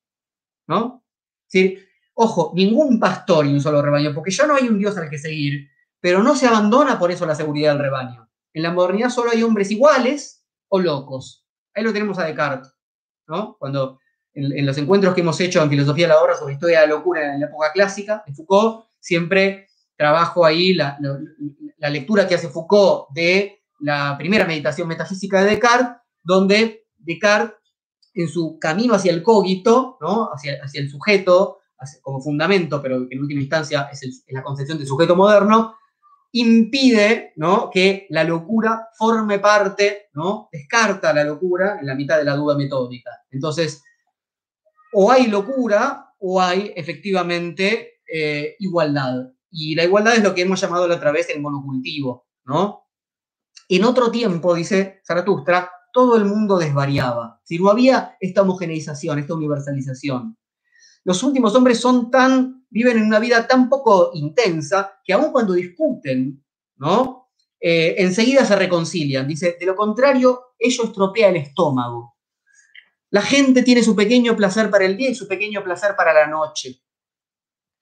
¿No? Ojo, ningún pastor y un solo rebaño, porque ya no hay un Dios al que seguir, pero no se abandona por eso la seguridad del rebaño. En la modernidad solo hay hombres iguales o locos. Ahí lo tenemos a Descartes, ¿no? Cuando en, los encuentros que hemos hecho en Filosofía de la Obra sobre historia de la locura en la época clásica, de Foucault, siempre trabajo ahí la lectura que hace Foucault de la primera meditación metafísica de Descartes, donde Descartes, en su camino hacia el cogito, ¿no? hacia, hacia el sujeto, como fundamento, pero que en última instancia es, la concepción del sujeto moderno, impide ¿no? que la locura forme parte, ¿no? descarta la locura en la mitad de la duda metódica. Entonces, o hay locura o hay efectivamente eh, igualdad. Y la igualdad es lo que hemos llamado la otra vez el monocultivo, ¿no? En otro tiempo, dice Zaratustra, todo el mundo desvariaba. Si no había esta homogeneización, esta universalización. Los últimos hombres son tan, viven en una vida tan poco intensa que aun cuando discuten, ¿no? Eh, enseguida se reconcilian. Dice, de lo contrario, ello estropea el estómago. La gente tiene su pequeño placer para el día y su pequeño placer para la noche.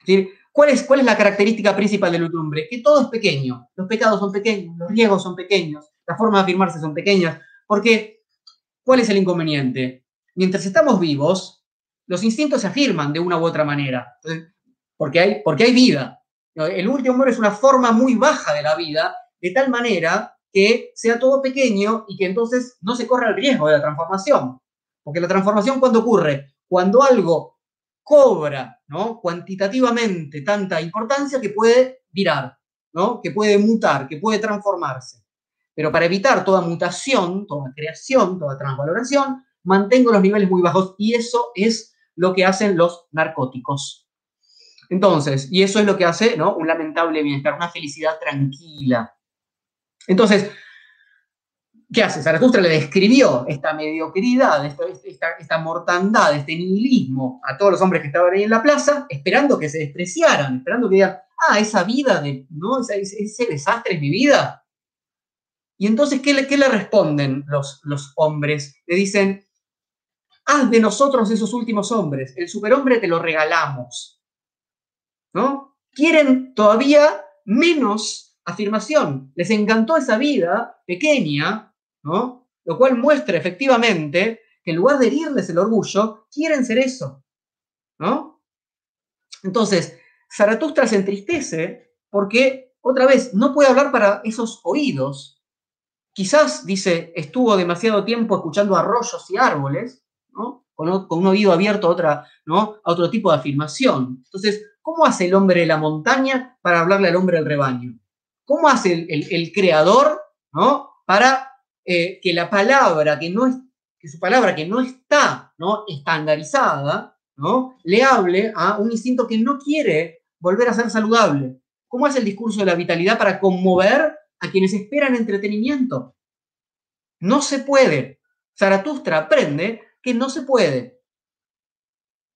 Es ¿Cuál es, la característica principal del hombre? Que todo es pequeño. Los pecados son pequeños, los riesgos son pequeños, las formas de afirmarse son pequeñas. Porque, ¿cuál es el inconveniente? Mientras estamos vivos, los instintos se afirman de una u otra manera. porque, hay, porque hay vida. El último hombre es una forma muy baja de la vida, de tal manera que sea todo pequeño y que entonces no se corra el riesgo de la transformación. Porque la transformación, ¿cuándo ocurre? Cuando algo cobra ¿no? cuantitativamente tanta importancia que puede virar, ¿no? que puede mutar, que puede transformarse. Pero para evitar toda mutación, toda creación, toda transvaloración, mantengo los niveles muy bajos y eso es lo que hacen los narcóticos. Entonces, y eso es lo que hace ¿no? un lamentable bienestar, una felicidad tranquila. Entonces, ¿Qué hace? Zaratustra le describió esta mediocridad, esta, mortandad, este nihilismo a todos los hombres que estaban ahí en la plaza, esperando que se despreciaran, esperando que digan, ah, esa vida, de, ¿no? ese, desastre es mi vida. Y entonces, ¿qué le, qué le responden los, los hombres? Le dicen, haz de nosotros esos últimos hombres, el superhombre te lo regalamos. ¿No? Quieren todavía menos afirmación. Les encantó esa vida pequeña, lo cual muestra efectivamente que en lugar de herirles el orgullo, quieren ser eso, ¿no? Entonces, Zaratustra se entristece porque, otra vez, no puede hablar para esos oídos. Quizás, dice, estuvo demasiado tiempo escuchando arroyos y árboles, Con, un oído abierto a, otra, a otro tipo de afirmación. Entonces, ¿cómo hace el hombre de la montaña para hablarle al hombre del rebaño? ¿Cómo hace el, creador para eh, que la palabra que no es, que su palabra que no está estandarizada, le hable a un instinto que no quiere volver a ser saludable. ¿Cómo es el discurso de la vitalidad para conmover a quienes esperan entretenimiento? No se puede. Zaratustra aprende que no se puede.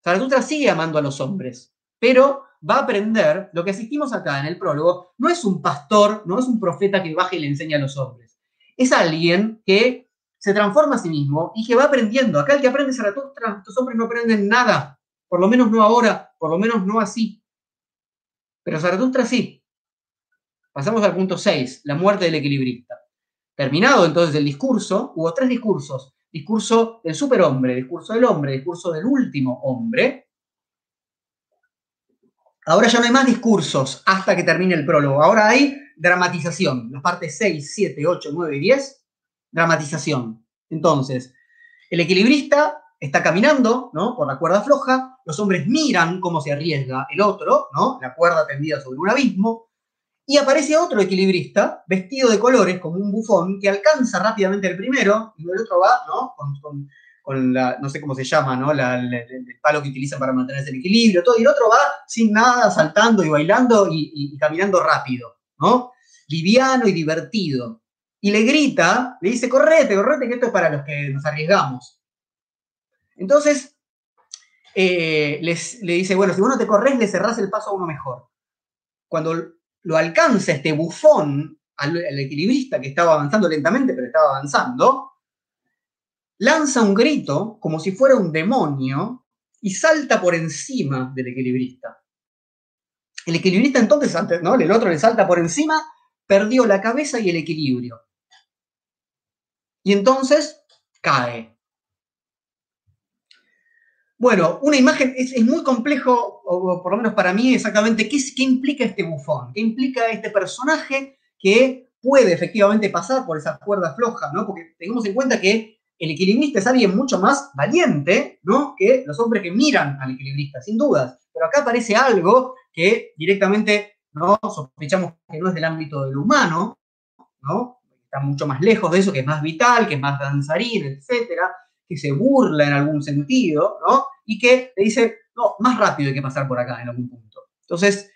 Zaratustra sigue amando a los hombres, pero va a aprender lo que asistimos acá en el prólogo. No es un pastor, no es un profeta que baje y le enseña a los hombres es alguien que se transforma a sí mismo y que va aprendiendo. Acá el que aprende Zaratustra, estos hombres no aprenden nada, por lo menos no ahora, por lo menos no así. Pero Zaratustra sí. Pasamos al punto 6, la muerte del equilibrista. Terminado entonces el discurso, hubo tres discursos. Discurso del superhombre, discurso del hombre, discurso del último hombre. Ahora ya no hay más discursos hasta que termine el prólogo. Ahora hay dramatización. Las partes 6, 7, 8, 9 y 10, dramatización. Entonces, el equilibrista está caminando, ¿no? Por la cuerda floja, los hombres miran cómo se arriesga el otro, ¿no? La cuerda tendida sobre un abismo, y aparece otro equilibrista, vestido de colores, como un bufón, que alcanza rápidamente el primero, y el otro va, ¿no? Con, la, no sé cómo se llama, ¿no? el, palo que utilizan para mantenerse el equilibrio, todo, y el otro va sin nada, saltando y bailando y, caminando rápido, ¿no? Liviano y divertido. Y le grita, le dice, correte, correte, que esto es para los que nos arriesgamos. Entonces, eh, le dice, bueno, si vos no te corres, le cerrás el paso a uno mejor. Cuando lo alcanza este bufón al, equilibrista que estaba avanzando lentamente, pero estaba avanzando, lanza un grito como si fuera un demonio y salta por encima del equilibrista. El equilibrista entonces, ¿no? el otro le salta por encima, perdió la cabeza y el equilibrio. Y entonces cae. Bueno, una imagen es, muy complejo, por lo menos para mí exactamente, ¿qué, ¿qué implica este bufón? ¿Qué implica este personaje que puede efectivamente pasar por esa cuerda floja? ¿no? Porque tengamos en cuenta que el equilibrista es alguien mucho más valiente ¿no? que los hombres que miran al equilibrista, sin dudas. Pero acá aparece algo que directamente ¿no? sospechamos que no es del ámbito de lo humano, ¿no? está mucho más lejos de eso, que es más vital, que es más danzarín, etcétera que se burla en algún sentido, ¿no? Y que le dice, no, más rápido hay que pasar por acá en algún punto. Entonces,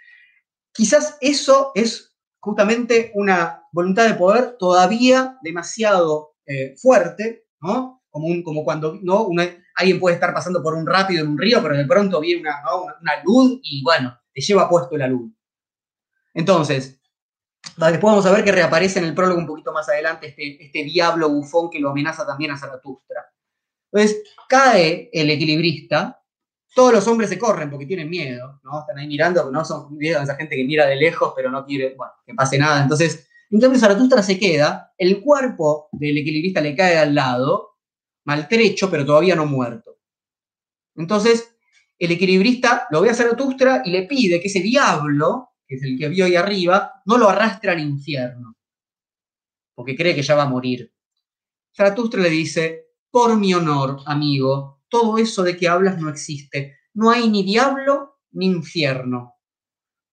quizás eso es justamente una voluntad de poder todavía demasiado eh, fuerte, ¿no? Como, cuando ¿no? alguien puede estar pasando por un rápido en un río, pero de pronto viene una, una, luz y bueno, te lleva puesto la luz. Entonces, después vamos a ver que reaparece en el prólogo un poquito más adelante este, este diablo bufón que lo amenaza también a Zaratustra. Entonces, cae el equilibrista, todos los hombres se corren porque tienen miedo, ¿no? Están ahí mirando, ¿no? Son miedo esa gente que mira de lejos, pero no quiere, bueno, que pase nada. Entonces, en cambio, Zaratustra se queda, el cuerpo del equilibrista le cae al lado, maltrecho, pero todavía no muerto. Entonces, el equilibrista lo ve a Zaratustra y le pide que ese diablo, que es el que vio ahí arriba, no lo arrastre al infierno, porque cree que ya va a morir. Zaratustra le dice, por mi honor, amigo, todo eso de que hablas no existe. No hay ni diablo ni infierno.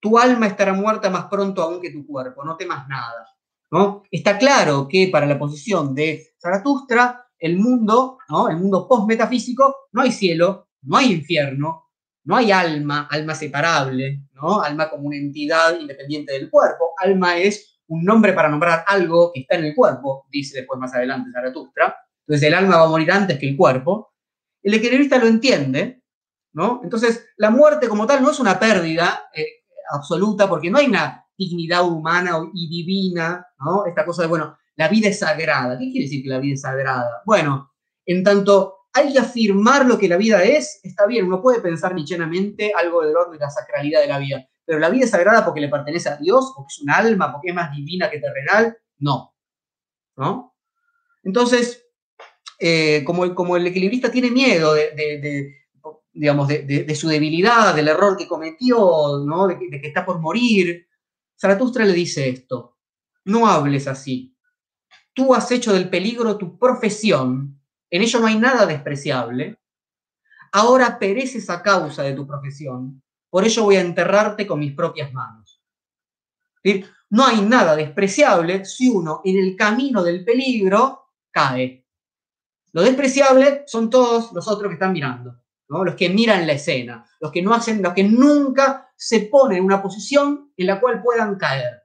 Tu alma estará muerta más pronto aún que tu cuerpo, no temas nada. ¿no? Está claro que para la posición de Zaratustra, el mundo, ¿no? el mundo post-metafísico, no hay cielo, no hay infierno, no hay alma, alma separable, ¿no? alma como una entidad independiente del cuerpo. Alma es un nombre para nombrar algo que está en el cuerpo, dice después más adelante Zaratustra entonces el alma va a morir antes que el cuerpo, el equilibrista lo entiende, ¿no? Entonces la muerte como tal no es una pérdida eh, absoluta porque no hay una dignidad humana y divina, ¿no? Esta cosa de, bueno, la vida es sagrada. ¿Qué quiere decir que la vida es sagrada? Bueno, en tanto hay que afirmar lo que la vida es, está bien, uno puede pensar nichenamente algo del orden de la sacralidad de la vida, pero la vida es sagrada porque le pertenece a Dios, porque es un alma, porque es más divina que terrenal, no. ¿No? Entonces, eh, como, el equilibrista tiene miedo de, digamos, de, su debilidad, del error que cometió, ¿no? de, que está por morir, Zaratustra le dice esto, no hables así. Tú has hecho del peligro tu profesión, en ello no hay nada despreciable. Ahora pereces a causa de tu profesión, por ello voy a enterrarte con mis propias manos. No hay nada despreciable si uno en el camino del peligro cae. Lo despreciable son todos los otros que están mirando, los que miran la escena, los que no hacen, los que nunca se ponen en una posición en la cual puedan caer.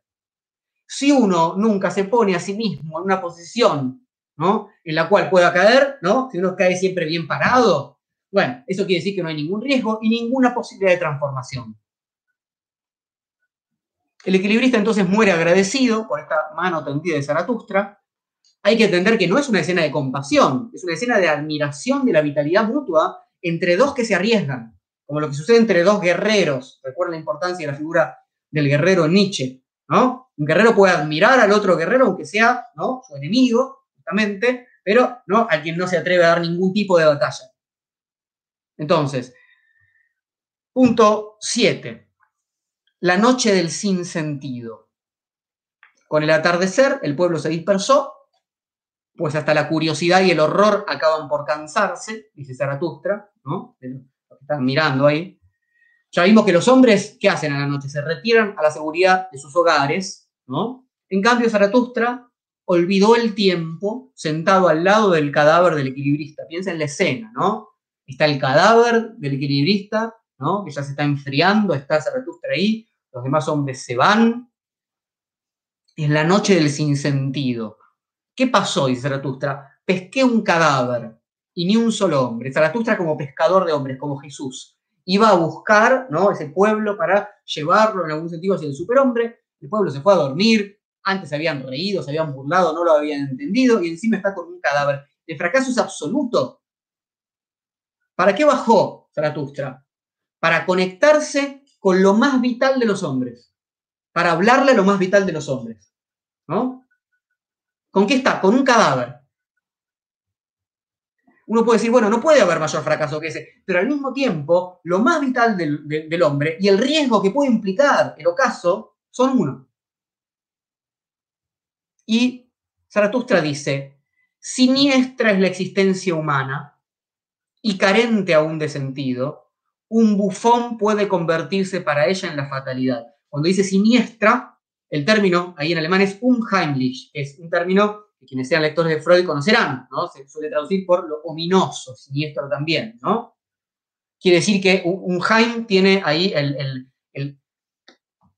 Si uno nunca se pone a sí mismo en una posición ¿no? en la cual pueda caer, ¿no? si uno cae siempre bien parado, bueno, eso quiere decir que no hay ningún riesgo y ninguna posibilidad de transformación. El equilibrista entonces muere agradecido por esta mano tendida de Zaratustra hay que entender que no es una escena de compasión, es una escena de admiración de la vitalidad mutua entre dos que se arriesgan, como lo que sucede entre dos guerreros. Recuerden la importancia de la figura del guerrero Nietzsche. ¿no? Un guerrero puede admirar al otro guerrero, aunque sea. Su enemigo, justamente, pero, ¿no? A quien no se atreve a dar ningún tipo de batalla. Entonces, punto 7. La noche del sinsentido. Con el atardecer, el pueblo se dispersó, pues hasta la curiosidad y el horror acaban por cansarse, dice Zaratustra, ¿no? Lo que están mirando ahí. Ya vimos que los hombres, ¿qué hacen a la noche? Se retiran a la seguridad de sus hogares, ¿no? En cambio, Zaratustra olvidó el tiempo sentado al lado del cadáver del equilibrista. Piensa en la escena, ¿no? Está el cadáver del equilibrista, ¿no? Que ya se está enfriando, está Zaratustra ahí, los demás hombres se van. Es la noche del sinsentido. ¿Qué pasó? Dice Zaratustra. Pesqué un cadáver y ni un solo hombre. Zaratustra como pescador de hombres, como Jesús iba a buscar ¿no? ese pueblo para llevarlo en algún sentido hacia el superhombre. El pueblo se fue a dormir, antes se habían reído, se habían burlado, no lo habían entendido y encima está con un cadáver. El fracaso es absoluto. ¿Para qué bajó Zaratustra? Para conectarse con lo más vital de los hombres, para hablarle a lo más vital de los hombres. ¿No? ¿Con qué está? Con un cadáver uno puede decir, bueno, no puede haber mayor fracaso que ese, pero al mismo tiempo, lo más vital del, hombre y el riesgo que puede implicar el ocaso son uno. Y Zaratustra dice, siniestra es la existencia humana y carente aún de sentido, un bufón puede convertirse para ella en la fatalidad. Cuando dice siniestra, el término ahí en alemán es unheimlich, es un término quienes sean lectores de Freud conocerán, ¿no? Se suele traducir por lo ominoso, siniestro también, ¿no? Quiere decir que un, Jaime tiene ahí el,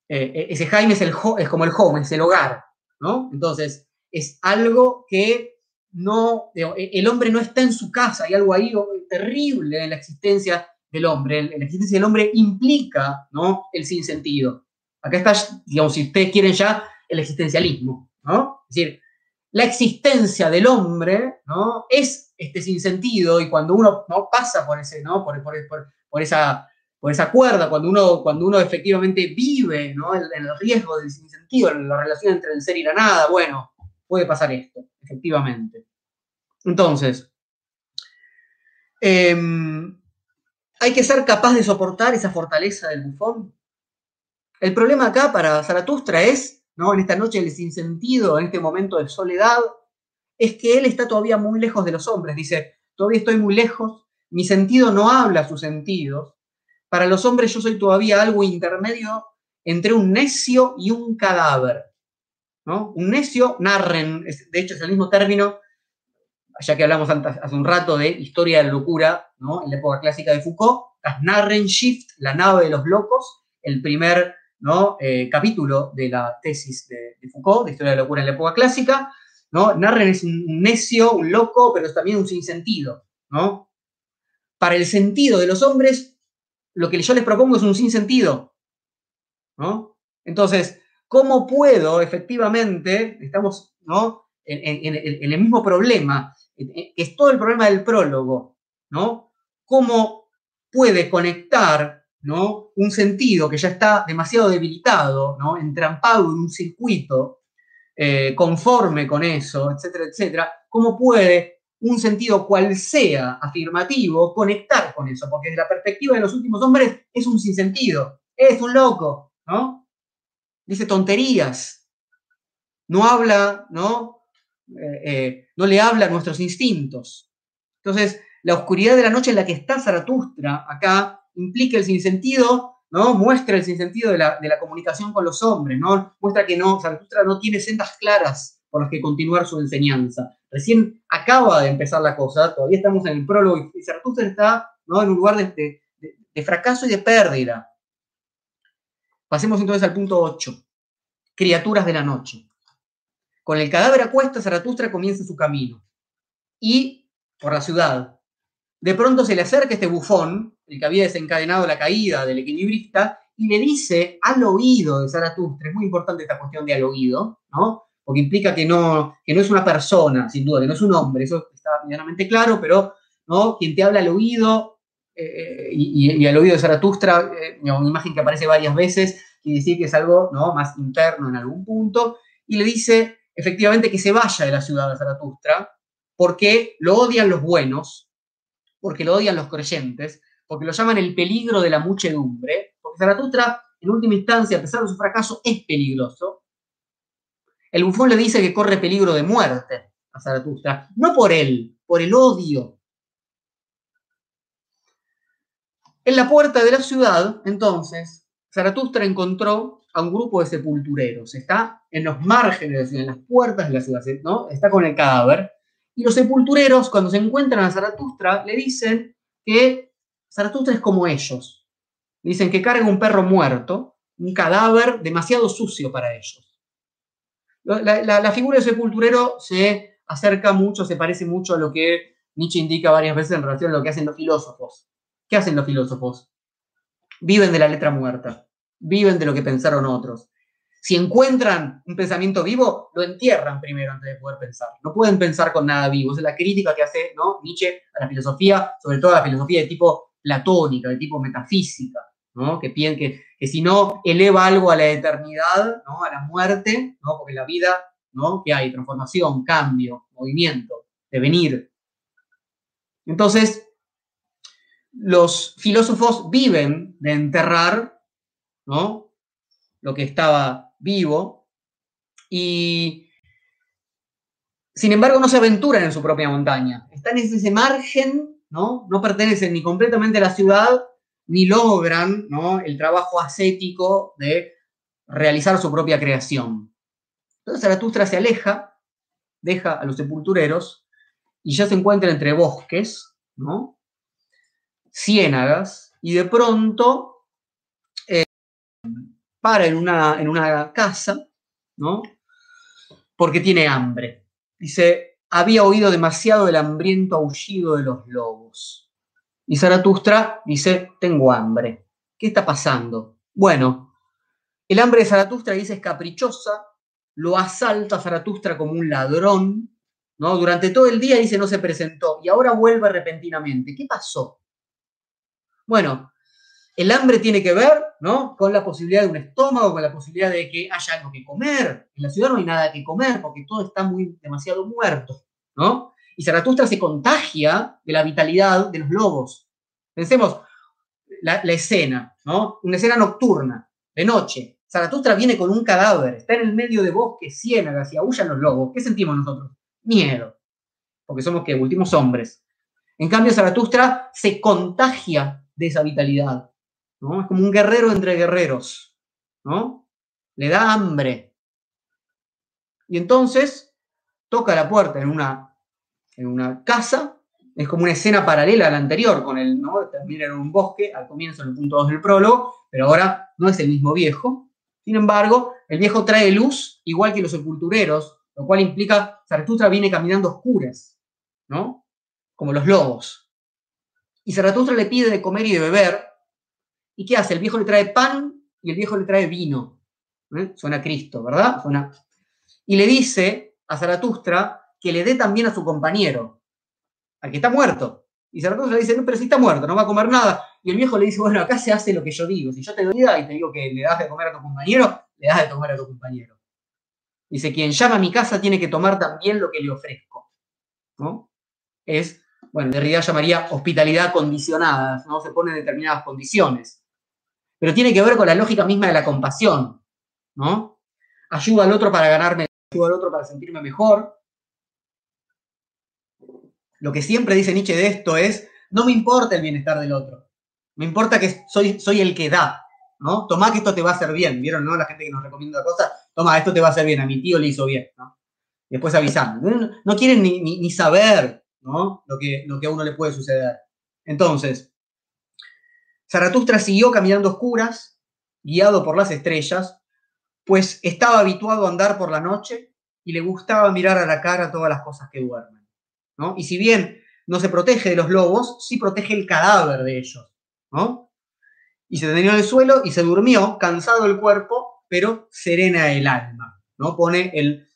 eh, ese Jaime es, el, es como el home, es el hogar, ¿no? Entonces, es algo que no, e, el hombre no está en su casa, hay algo ahí terrible en la existencia del hombre, la existencia del hombre implica, ¿no? El sinsentido. Acá está, digamos, si ustedes quieren ya, el existencialismo, ¿no? Es decir, la existencia del hombre ¿no? es este sinsentido y cuando uno ¿no? pasa por, ese, ¿no? por, esa, por esa cuerda, cuando uno, cuando uno efectivamente vive ¿no? el, el riesgo del sinsentido, la relación entre el ser y la nada, bueno, puede pasar esto, efectivamente. Entonces, em, hay que ser capaz de soportar esa fortaleza del bufón. El problema acá para Zaratustra es ¿no? En esta noche del sinsentido, en este momento de soledad, es que él está todavía muy lejos de los hombres. Dice, todavía estoy muy lejos, mi sentido no habla sus sentidos. Para los hombres yo soy todavía algo intermedio entre un necio y un cadáver. ¿no? Un necio, narren, de hecho es el mismo término, ya que hablamos hace un rato de historia de la locura, ¿no? en la época clásica de Foucault, das Narrenshift, la nave de los locos, el primer ¿no? Eh, capítulo de la tesis de, Foucault, de Historia de la Locura en la época clásica. ¿no? Narren es un, necio, un loco, pero es también un sinsentido. ¿no? Para el sentido de los hombres, lo que yo les propongo es un sinsentido. ¿no? Entonces, ¿cómo puedo efectivamente, estamos ¿no? en, en el mismo problema, es todo el problema del prólogo, ¿no? ¿Cómo puede conectar ¿no? un sentido que ya está demasiado debilitado, ¿no? entrampado en un circuito eh, conforme con eso, etcétera, etcétera, ¿cómo puede un sentido cual sea afirmativo conectar con eso? Porque desde la perspectiva de los últimos hombres es un sinsentido, es un loco, ¿no? Dice tonterías, no habla, ¿no? Eh, eh, no le habla a nuestros instintos. Entonces, la oscuridad de la noche en la que está Zaratustra acá implica el sinsentido, ¿no? Muestra el sinsentido de la, de la comunicación con los hombres, ¿no? Muestra que no, Zaratustra no tiene sendas claras por las que continuar su enseñanza. Recién acaba de empezar la cosa, todavía estamos en el prólogo y Zaratustra está ¿no? en un lugar de, de fracaso y de pérdida. Pasemos entonces al punto 8. Criaturas de la noche. Con el cadáver a cuesta, Zaratustra comienza su camino. Y por la ciudad. De pronto se le acerca este bufón, el que había desencadenado la caída del equilibrista, y le dice al oído de Zaratustra, es muy importante esta cuestión de al oído, ¿no? Porque implica que no, que no es una persona, sin duda, que no es un hombre, eso está medianamente claro, pero ¿no? quien te habla al oído, eh, y, al oído de Zaratustra, eh, una imagen que aparece varias veces, quiere decir que es algo ¿no? más interno en algún punto, y le dice efectivamente que se vaya de la ciudad de Zaratustra, porque lo odian los buenos, porque lo odian los creyentes, porque lo llaman el peligro de la muchedumbre, porque Zaratustra, en última instancia, a pesar de su fracaso, es peligroso. El bufón le dice que corre peligro de muerte a Zaratustra, no por él, por el odio. En la puerta de la ciudad, entonces, Zaratustra encontró a un grupo de sepultureros. Está en los márgenes, en las puertas de la ciudad, ¿no? Está con el cadáver. Y los sepultureros, cuando se encuentran a Zaratustra, le dicen que Zaratustra es como ellos. Dicen que carga un perro muerto, un cadáver demasiado sucio para ellos. La, figura del sepulturero se acerca mucho, se parece mucho a lo que Nietzsche indica varias veces en relación a lo que hacen los filósofos. ¿Qué hacen los filósofos? Viven de la letra muerta, viven de lo que pensaron otros. Si encuentran un pensamiento vivo, lo entierran primero antes de poder pensar. No pueden pensar con nada vivo. Esa es la crítica que hace ¿no? Nietzsche a la filosofía, sobre todo a la filosofía de tipo platónica, de tipo metafísica, ¿no? que, que, que si no eleva algo a la eternidad, a la muerte, porque la vida, ¿no? que hay transformación, cambio, movimiento, devenir. Entonces, los filósofos viven de enterrar lo que estaba vivo y sin embargo no se aventuran en su propia montaña. Están en ese margen, ¿no? No pertenecen ni completamente a la ciudad, ni logran ¿no? el trabajo ascético de realizar su propia creación. Entonces Zaratustra se aleja, deja a los sepultureros y ya se encuentra entre bosques, ¿no? ciénagas, y de pronto para en una, en una casa, ¿no? Porque tiene hambre. Dice, había oído demasiado el hambriento aullido de los lobos. Y Zaratustra dice, tengo hambre. ¿Qué está pasando? Bueno, el hambre de Zaratustra dice es caprichosa, lo asalta Zaratustra como un ladrón, ¿no? Durante todo el día dice no se presentó y ahora vuelve repentinamente. ¿Qué pasó? Bueno, el hambre tiene que ver ¿no? con la posibilidad de un estómago, con la posibilidad de que haya algo que comer. En la ciudad no hay nada que comer porque todo está muy demasiado muerto. ¿no? Y Zaratustra se contagia de la vitalidad de los lobos. Pensemos la, escena, ¿no? una escena nocturna, de noche. Zaratustra viene con un cadáver, está en el medio de bosques, ciénagas y aullan los lobos. ¿Qué sentimos nosotros? Miedo, porque somos que últimos hombres. En cambio, Zaratustra se contagia de esa vitalidad. Es como un guerrero entre guerreros, ¿no? Le da hambre. Y entonces toca la puerta en una, en una casa, es como una escena paralela a la anterior, con el, ¿no? Termina en un bosque, al comienzo, en el punto 2 del prólogo, pero ahora no es el mismo viejo. Sin embargo, el viejo trae luz, igual que los sepultureros, lo cual implica, Zaratustra viene caminando oscuras, ¿no? Como los lobos. Y Zaratustra le pide de comer y de beber, ¿Y qué hace? El viejo le trae pan y el viejo le trae vino. ¿Eh? Suena Cristo, ¿verdad? Suena. Y le dice a Zaratustra que le dé también a su compañero, al que está muerto. Y Zaratustra le dice, no, pero si está muerto, no va a comer nada. Y el viejo le dice, bueno, acá se hace lo que yo digo. Si yo te doy y te digo que le das de comer a tu compañero, le das de comer a tu compañero. Dice, quien llama a mi casa tiene que tomar también lo que le ofrezco. ¿No? Es, bueno, Derrida llamaría hospitalidad condicionada, ¿no? Se pone determinadas condiciones pero tiene que ver con la lógica misma de la compasión, ¿no? Ayuda al otro para ganarme, ayuda al otro para sentirme mejor. Lo que siempre dice Nietzsche de esto es, no me importa el bienestar del otro, me importa que soy, soy el que da, ¿no? Tomá que esto te va a hacer bien, ¿vieron, no? La gente que nos recomienda cosas, toma, esto te va a hacer bien, a mi tío le hizo bien, ¿no? Después avisando. No, quieren ni, ni, saber, ¿no? Lo que, lo que a uno le puede suceder. Entonces, Zaratustra siguió caminando oscuras, guiado por las estrellas, pues estaba habituado a andar por la noche y le gustaba mirar a la cara todas las cosas que duermen. ¿no? Y si bien no se protege de los lobos, sí protege el cadáver de ellos. ¿no? Y se tendió en el suelo y se durmió, cansado el cuerpo, pero serena el alma. ¿no? Pone el,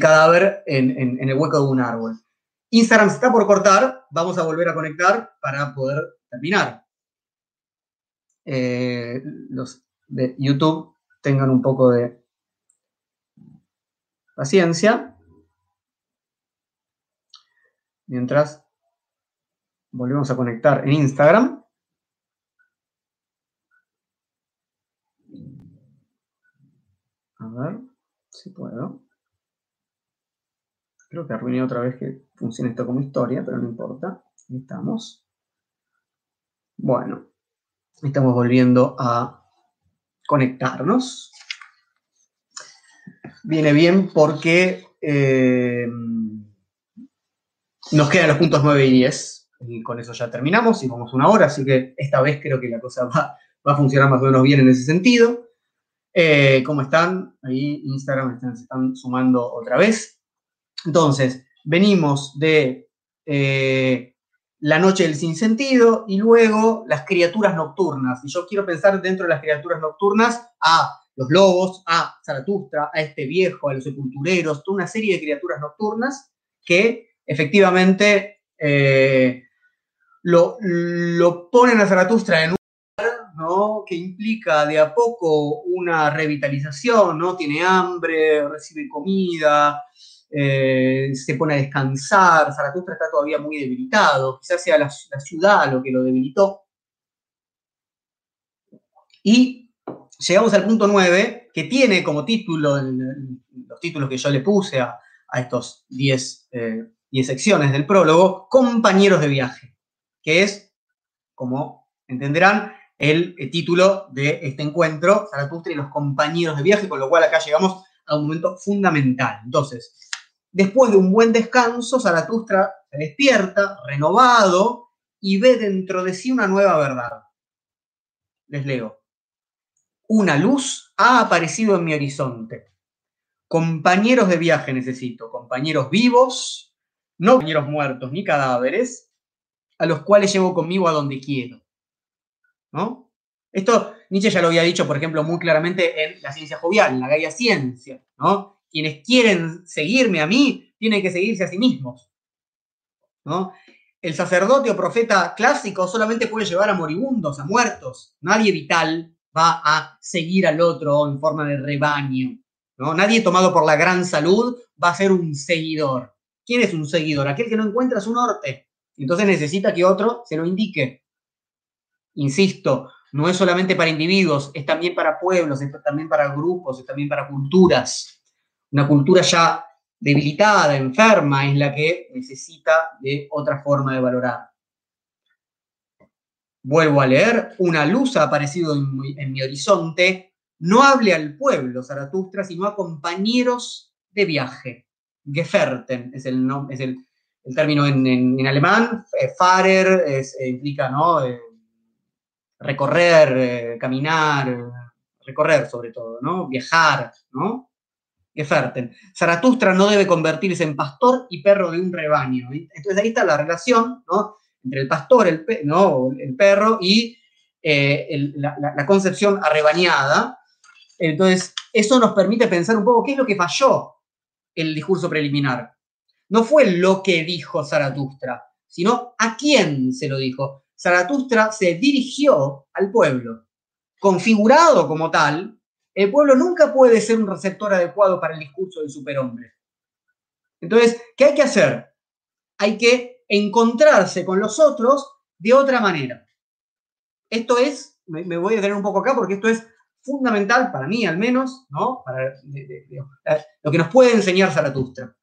cadáver en, en el hueco de un árbol. Instagram está por cortar, vamos a volver a conectar para poder terminar. eh, los de YouTube tengan un poco de paciencia. Mientras volvemos a conectar en Instagram. A ver si puedo. Creo que arruiné otra vez que funcione esto como historia, pero no importa. Ahí estamos. Bueno, estamos volviendo a conectarnos. Viene bien porque eh, nos quedan los puntos 9 y 10. Y con eso ya terminamos y vamos una hora, así que esta vez creo que la cosa va, a funcionar más o menos bien en ese sentido. Eh, ¿Cómo están? Ahí Instagram están, se están sumando otra vez. Entonces, venimos de eh, la noche del sinsentido y luego las criaturas nocturnas. Y yo quiero pensar dentro de las criaturas nocturnas a los lobos, a Zaratustra, a este viejo, a los sepultureros, toda una serie de criaturas nocturnas que efectivamente eh, lo, lo, ponen a Zaratustra en un lugar ¿no? que implica de a poco una revitalización, ¿no? Tiene hambre, recibe comida, eh, se pone a descansar, Zaratustra está todavía muy debilitado, quizás sea la, ciudad lo que lo debilitó. Y llegamos al punto 9, que tiene como título, los títulos que yo le puse a, estos 10 eh, secciones del prólogo, compañeros de viaje, que es, como entenderán, el, el título de este encuentro, Zaratustra y los compañeros de viaje, con lo cual acá llegamos a un momento fundamental. Entonces, Después de un buen descanso, Zaratustra se despierta, renovado, y ve dentro de sí una nueva verdad. Les leo. Una luz ha aparecido en mi horizonte. Compañeros de viaje necesito, compañeros vivos, no compañeros muertos ni cadáveres, a los cuales llevo conmigo a donde quiero. ¿No? Esto Nietzsche ya lo había dicho, por ejemplo, muy claramente en La ciencia jovial, en la Gaia Ciencia, ¿no? Quienes quieren seguirme a mí tienen que seguirse a sí mismos. ¿no? El sacerdote o profeta clásico solamente puede llevar a moribundos, a muertos. Nadie vital va a seguir al otro en forma de rebaño. ¿no? Nadie tomado por la gran salud va a ser un seguidor. ¿Quién es un seguidor? Aquel que no encuentra su norte. Entonces necesita que otro se lo indique. Insisto, no es solamente para individuos, es también para pueblos, es también para grupos, es también para culturas. Una cultura ya debilitada, enferma, es la que necesita de otra forma de valorar. Vuelvo a leer, una luz ha aparecido en mi, horizonte, no hable al pueblo, Zaratustra, sino a compañeros de viaje. Geferten es el, es el, término en, alemán, eh, Fahrer eh, implica ¿no? Eh, recorrer, caminar, recorrer sobre todo, ¿no? viajar, ¿no? Geferten. Zaratustra no debe convertirse en pastor y perro de un rebaño. Entonces ahí está la relación entre el pastor, el, ¿no? perro y eh, la, concepción arrebañada. Entonces, eso nos permite pensar un poco qué es lo que falló el discurso preliminar. No fue lo que dijo Zaratustra, sino a quién se lo dijo. Zaratustra se dirigió al pueblo, configurado como tal, el pueblo nunca puede ser un receptor adecuado para el discurso del superhombre. Entonces, ¿qué hay que hacer? Hay que encontrarse con los otros de otra manera. Esto es, me, voy a detener un poco acá porque esto es fundamental para mí al menos, ¿no? Lo que nos puede enseñar Zaratustra,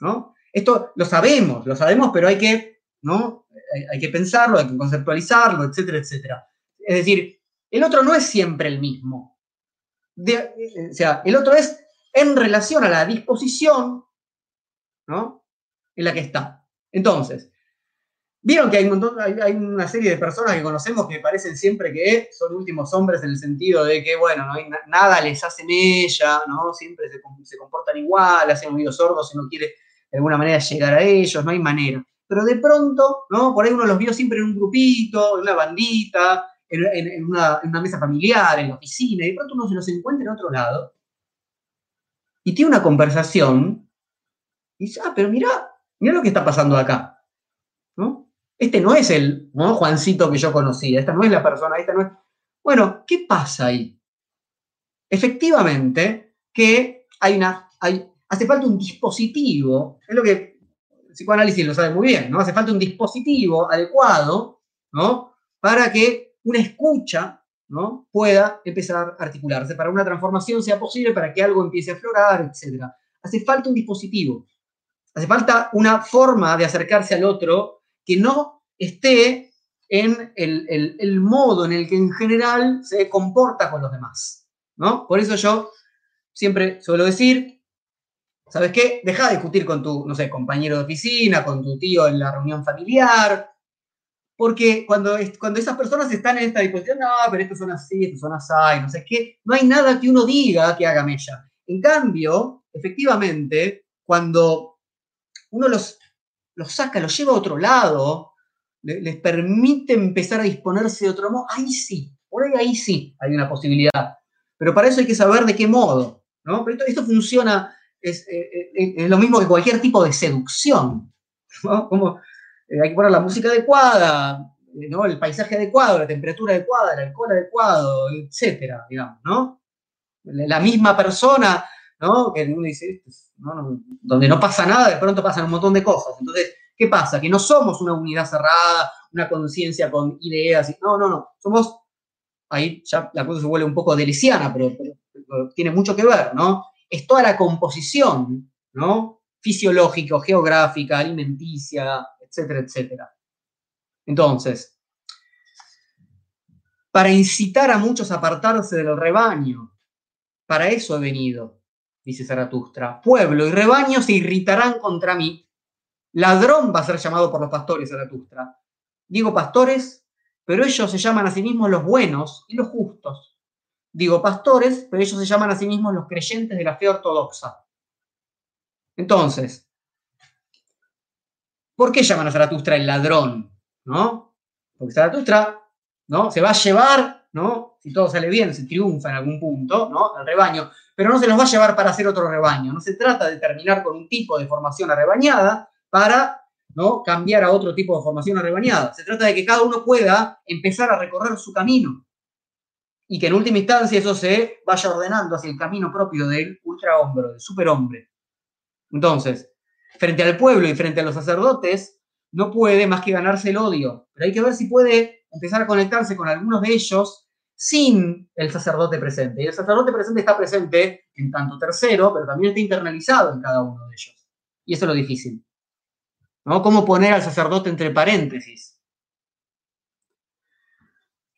¿no? Esto lo sabemos, lo sabemos, pero hay que, ¿no? hay que pensarlo, hay que conceptualizarlo, etcétera, etcétera. Es decir, el otro no es siempre el mismo o sea, el otro es en relación a la disposición, ¿no? En la que está. Entonces, vieron que hay, un montón, hay, una serie de personas que conocemos que parecen siempre que son últimos hombres en el sentido de que, bueno, no hay nada les hacen ella, ¿no? Siempre se, se comportan igual, hacen oídos sordos si no quiere de alguna manera llegar a ellos, no hay manera. Pero de pronto, ¿no? Por ahí uno los vio siempre en un grupito, en una bandita, en, una, mesa familiar, en la oficina, y de pronto uno se los encuentra en otro lado y tiene una conversación y dice, ah, pero mira, mira lo que está pasando acá. ¿no? Este no es el Juancito que yo conocía, esta no es la persona, esta no es... Bueno, ¿qué pasa ahí? Efectivamente, que hay una, hay, hace falta un dispositivo, es lo que el psicoanálisis lo sabe muy bien, ¿no? Hace falta un dispositivo adecuado, ¿no? Para que una escucha, ¿no? Pueda empezar a articularse, para una transformación sea posible, para que algo empiece a aflorar, etc. Hace falta un dispositivo, hace falta una forma de acercarse al otro que no esté en el, el modo en el que en general se comporta con los demás, ¿no? Por eso yo siempre suelo decir, ¿Sabes qué? Deja de discutir con tu, no sé, compañero de oficina, con tu tío en la reunión familiar, porque cuando, cuando esas personas están en esta disposición, no, pero estos son así, estos son así, no sé qué, no hay nada que uno diga que haga mella. En cambio, efectivamente, cuando uno los, los saca, los lleva a otro lado, les permite empezar a disponerse de otro modo, ahí sí, por ahí, ahí sí hay una posibilidad. Pero para eso hay que saber de qué modo, ¿no? Pero esto, funciona es, eh, eh, es, lo mismo que cualquier tipo de seducción. ¿no? Como eh, hay que poner la música adecuada, ¿no? el paisaje adecuado, la temperatura adecuada, el alcohol adecuado, etcétera, digamos, ¿no? La misma persona, ¿no? Que uno dice, donde no pasa nada, de pronto pasan un montón de cosas. Entonces, ¿qué pasa? Que no somos una unidad cerrada, una conciencia con ideas. No, no, no. Somos, ahí ya la cosa se vuelve un poco deliciana, pero tiene mucho que ver, ¿no? es toda la composición, ¿no? Fisiológica, geográfica, alimenticia, etcétera, etcétera. Entonces, para incitar a muchos a apartarse del rebaño, para eso he venido, dice Zaratustra. Pueblo y rebaño se irritarán contra mí. Ladrón va a ser llamado por los pastores, Zaratustra. Digo pastores, pero ellos se llaman a sí mismos los buenos y los justos digo pastores, pero ellos se llaman a sí mismos los creyentes de la fe ortodoxa. Entonces, ¿por qué llaman a Zaratustra el ladrón? ¿No? Porque Zaratustra ¿no? se va a llevar, ¿no? si todo sale bien, se triunfa en algún punto, ¿no? el rebaño, pero no se los va a llevar para hacer otro rebaño. No se trata de terminar con un tipo de formación arrebañada para ¿no? cambiar a otro tipo de formación arrebañada. Se trata de que cada uno pueda empezar a recorrer su camino y que en última instancia eso se vaya ordenando hacia el camino propio del ultrahombre, del superhombre. Entonces, frente al pueblo y frente a los sacerdotes, no puede más que ganarse el odio, pero hay que ver si puede empezar a conectarse con algunos de ellos sin el sacerdote presente. Y el sacerdote presente está presente en tanto tercero, pero también está internalizado en cada uno de ellos. Y eso es lo difícil. ¿no? ¿Cómo poner al sacerdote entre paréntesis?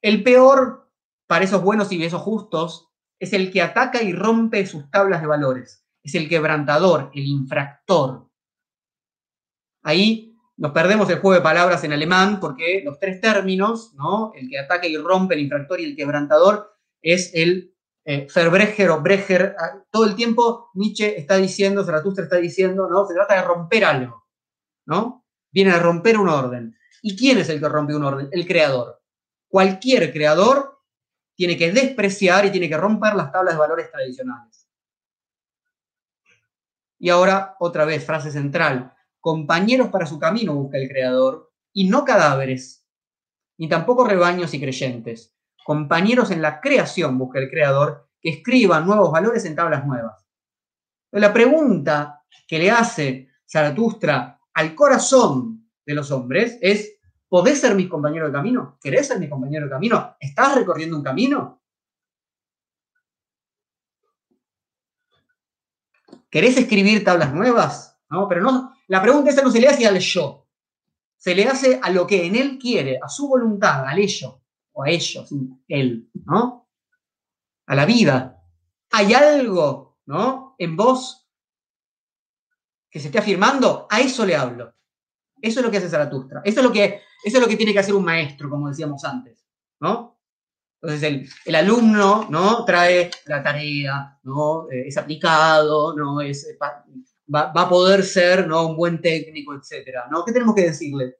El peor para esos buenos y esos justos, es el que ataca y rompe sus tablas de valores, es el quebrantador, el infractor. Ahí nos perdemos el juego de palabras en alemán porque los tres términos, ¿no? el que ataca y rompe, el infractor y el quebrantador, es el eh, o Brecher. Ah, todo el tiempo Nietzsche está diciendo, Zaratustra está diciendo, ¿no? se trata de romper algo. ¿no? Viene a romper un orden. ¿Y quién es el que rompe un orden? El creador. Cualquier creador tiene que despreciar y tiene que romper las tablas de valores tradicionales. Y ahora, otra vez, frase central. Compañeros para su camino busca el Creador, y no cadáveres, ni tampoco rebaños y creyentes. Compañeros en la creación busca el Creador, que escriban nuevos valores en tablas nuevas. La pregunta que le hace Zaratustra al corazón de los hombres es, ¿Podés ser mi compañero de camino? ¿Querés ser mi compañero de camino? ¿Estás recorriendo un camino? ¿Querés escribir tablas nuevas? No, pero no, la pregunta esa no se le hace al yo. Se le hace a lo que en él quiere, a su voluntad, al ello, o a ellos, él, ¿no? A la vida. Hay algo, ¿no? En vos que se esté afirmando, a eso le hablo. Eso es lo que hace Zaratustra. Eso es lo que eso es lo que tiene que hacer un maestro, como decíamos antes, ¿no? Entonces el, alumno, ¿no? Trae la tarea, ¿no? Eh, es aplicado, ¿no? Es, eh, va, a poder ser, ¿no? Un buen técnico, etcétera, ¿no? ¿Qué tenemos que decirle?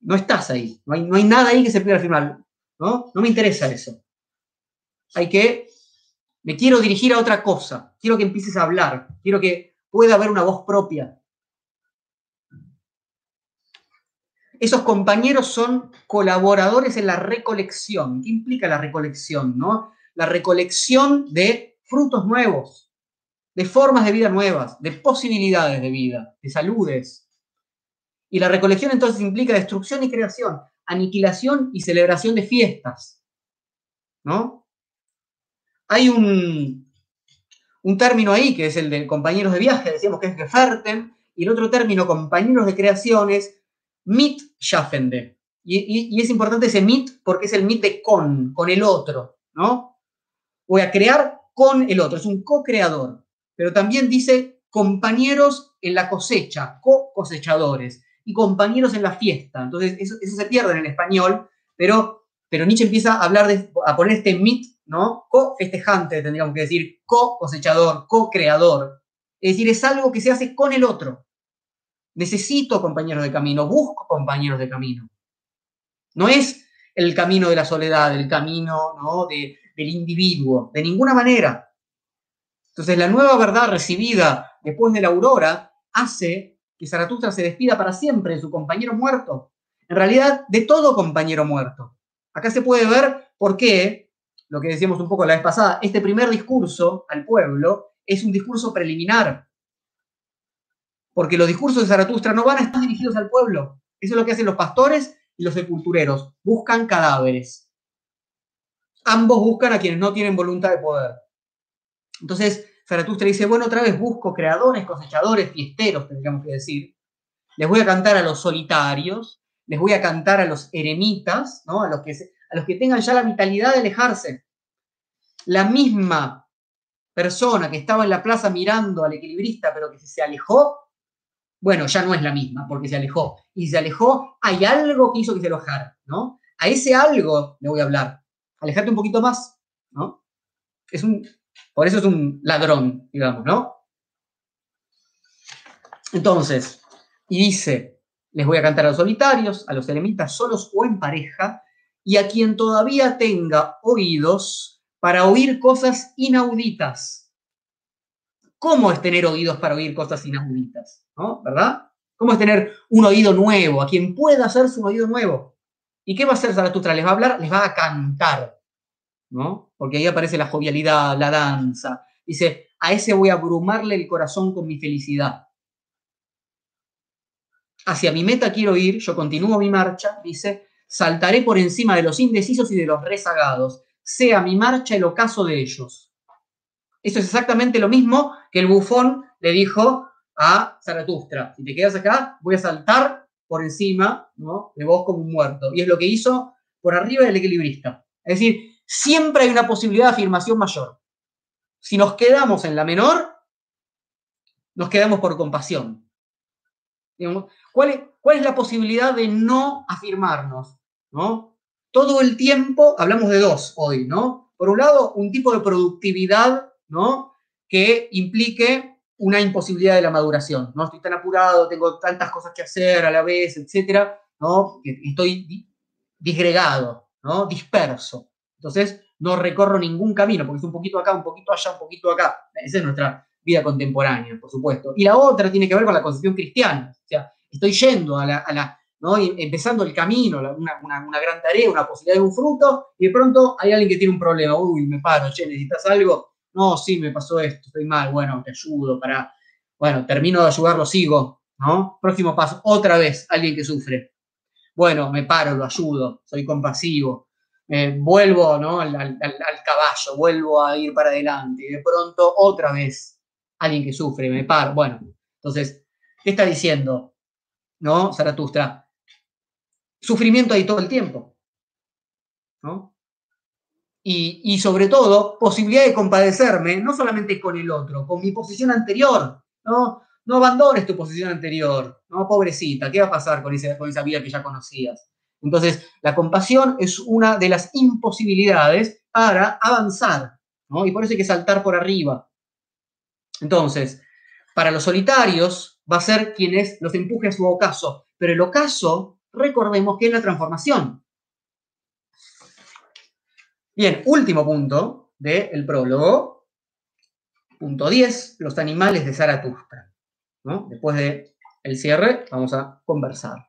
No estás ahí, no hay, no hay nada ahí que se pueda afirmar, ¿no? No me interesa eso. Hay que, me quiero dirigir a otra cosa, quiero que empieces a hablar, quiero que pueda haber una voz propia, Esos compañeros son colaboradores en la recolección. ¿Qué implica la recolección? No? La recolección de frutos nuevos, de formas de vida nuevas, de posibilidades de vida, de saludes. Y la recolección entonces implica destrucción y creación, aniquilación y celebración de fiestas. ¿No? Hay un, un término ahí que es el de compañeros de viaje, decíamos que es Geferten, y el otro término, compañeros de creación, es Mitschaffende. Y, y, es importante ese mit porque es el mit de con, con el otro, ¿no? Voy a crear con el otro, es un co-creador. Pero también dice compañeros en la cosecha, co-cosechadores, y compañeros en la fiesta. Entonces, eso, se pierde en el español, pero, pero Nietzsche empieza a hablar de, a poner este mit, ¿no? Co-festejante, tendríamos que decir, co-cosechador, co-creador. Es decir, es algo que se hace con el otro. Necesito compañeros de camino, busco compañeros de camino. No es el camino de la soledad, el camino ¿no? del individuo, de ninguna manera. Entonces la nueva verdad recibida después de la aurora hace que Zaratustra se despida para siempre de su compañero muerto. En realidad, de todo compañero muerto. Acá se puede ver por qué, lo que decíamos un poco la vez pasada, este primer discurso al pueblo es un discurso preliminar porque los discursos de Zaratustra no van a estar dirigidos al pueblo. Eso es lo que hacen los pastores y los sepultureros. Buscan cadáveres. Ambos buscan a quienes no tienen voluntad de poder. Entonces, Zaratustra dice, bueno, otra vez busco creadores, cosechadores, fiesteros, tendríamos que decir. Les voy a cantar a los solitarios, les voy a cantar a los eremitas, ¿no? a, los que a los que tengan ya la vitalidad de alejarse. La misma persona que estaba en la plaza mirando al equilibrista, pero que se alejó, bueno, ya no es la misma porque se alejó. Y se alejó, hay algo que hizo que se alojara, ¿no? A ese algo le voy a hablar. Alejarte un poquito más, ¿no? Es un, por eso es un ladrón, digamos, ¿no? Entonces, y dice, les voy a cantar a los solitarios, a los eremitas solos o en pareja, y a quien todavía tenga oídos para oír cosas inauditas ¿Cómo es tener oídos para oír cosas inauditas? ¿No? ¿Verdad? ¿Cómo es tener un oído nuevo? A quien pueda hacer su oído nuevo. ¿Y qué va a hacer Zaratustra? Les va a hablar, les va a cantar. ¿No? Porque ahí aparece la jovialidad, la danza. Dice, a ese voy a abrumarle el corazón con mi felicidad. Hacia mi meta quiero ir, yo continúo mi marcha, dice, saltaré por encima de los indecisos y de los rezagados, sea mi marcha el ocaso de ellos. Eso es exactamente lo mismo que el bufón le dijo a Zaratustra. Si te quedas acá, voy a saltar por encima ¿no? de vos como un muerto. Y es lo que hizo por arriba del equilibrista. Es decir, siempre hay una posibilidad de afirmación mayor. Si nos quedamos en la menor, nos quedamos por compasión. ¿cuál, es, ¿Cuál es la posibilidad de no afirmarnos? ¿no? Todo el tiempo, hablamos de dos hoy, ¿no? Por un lado, un tipo de productividad ¿no? Que implique una imposibilidad de la maduración. No estoy tan apurado, tengo tantas cosas que hacer a la vez, etcétera, ¿no? estoy disgregado, ¿no? Disperso. Entonces, no recorro ningún camino, porque es un poquito acá, un poquito allá, un poquito acá. Esa es nuestra vida contemporánea, por supuesto. Y la otra tiene que ver con la concepción cristiana. O sea, estoy yendo a la, ¿no? empezando el camino, una, gran tarea, una posibilidad de un fruto, y de pronto hay alguien que tiene un problema. Uy, me paro, che, necesitas algo no, sí, me pasó esto, estoy mal, bueno, te ayudo para, bueno, termino de ayudarlo, sigo, ¿no? Próximo paso, otra vez, alguien que sufre. Bueno, me paro, lo ayudo, soy compasivo, vuelvo, ¿no? Al, caballo, vuelvo a ir para adelante, y de pronto, otra vez, alguien que sufre, me paro, bueno, entonces, ¿qué está diciendo, no, Zaratustra? Sufrimiento ahí todo el tiempo, ¿no? y, sobre todo posibilidad de compadecerme, no solamente con el otro, con mi posición anterior, ¿no? No abandones tu posición anterior, ¿no? Pobrecita, ¿qué va a pasar con, con esa vida que ya conocías? Entonces, la compasión es una de las imposibilidades para avanzar, ¿no? Y por eso hay que saltar por arriba. Entonces, para los solitarios va a ser quienes los empuje a su ocaso, pero el ocaso, recordemos que es la transformación. Bien, último punto del prólogo. Punto 10, los animales de Zaratustra. Después del cierre, vamos a conversar.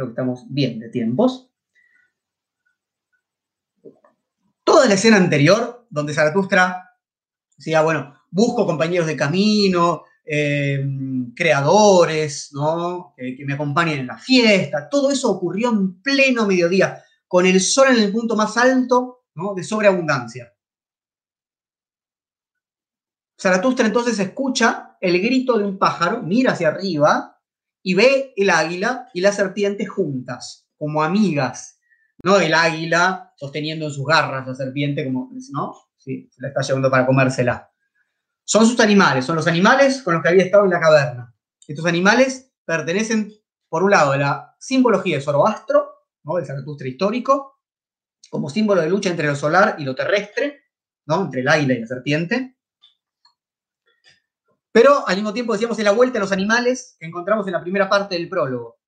Creo que estamos bien de tiempos. Toda la escena anterior, donde Zaratustra decía, bueno, busco compañeros de camino, eh, creadores, ¿no? Que, me acompañen en la fiesta, todo eso ocurrió en pleno mediodía, con el sol en el punto más alto de sobreabundancia. Zaratustra entonces escucha el grito de un pájaro, mira hacia arriba y ve el águila y la serpiente juntas, como amigas. ¿no? El águila sosteniendo en sus garras la serpiente, como, ¿no? Sí, se la está llevando para comérsela. Son sus animales, son los animales con los que había estado en la caverna. Estos animales pertenecen, por un lado, a la simbología de Zoroastro, ¿no? el Zaratustra histórico, como símbolo de lucha entre lo solar y lo terrestre, ¿no? entre el águila y la serpiente. Pero al mismo tiempo decíamos en la vuelta a los animales que encontramos en la primera parte del prólogo.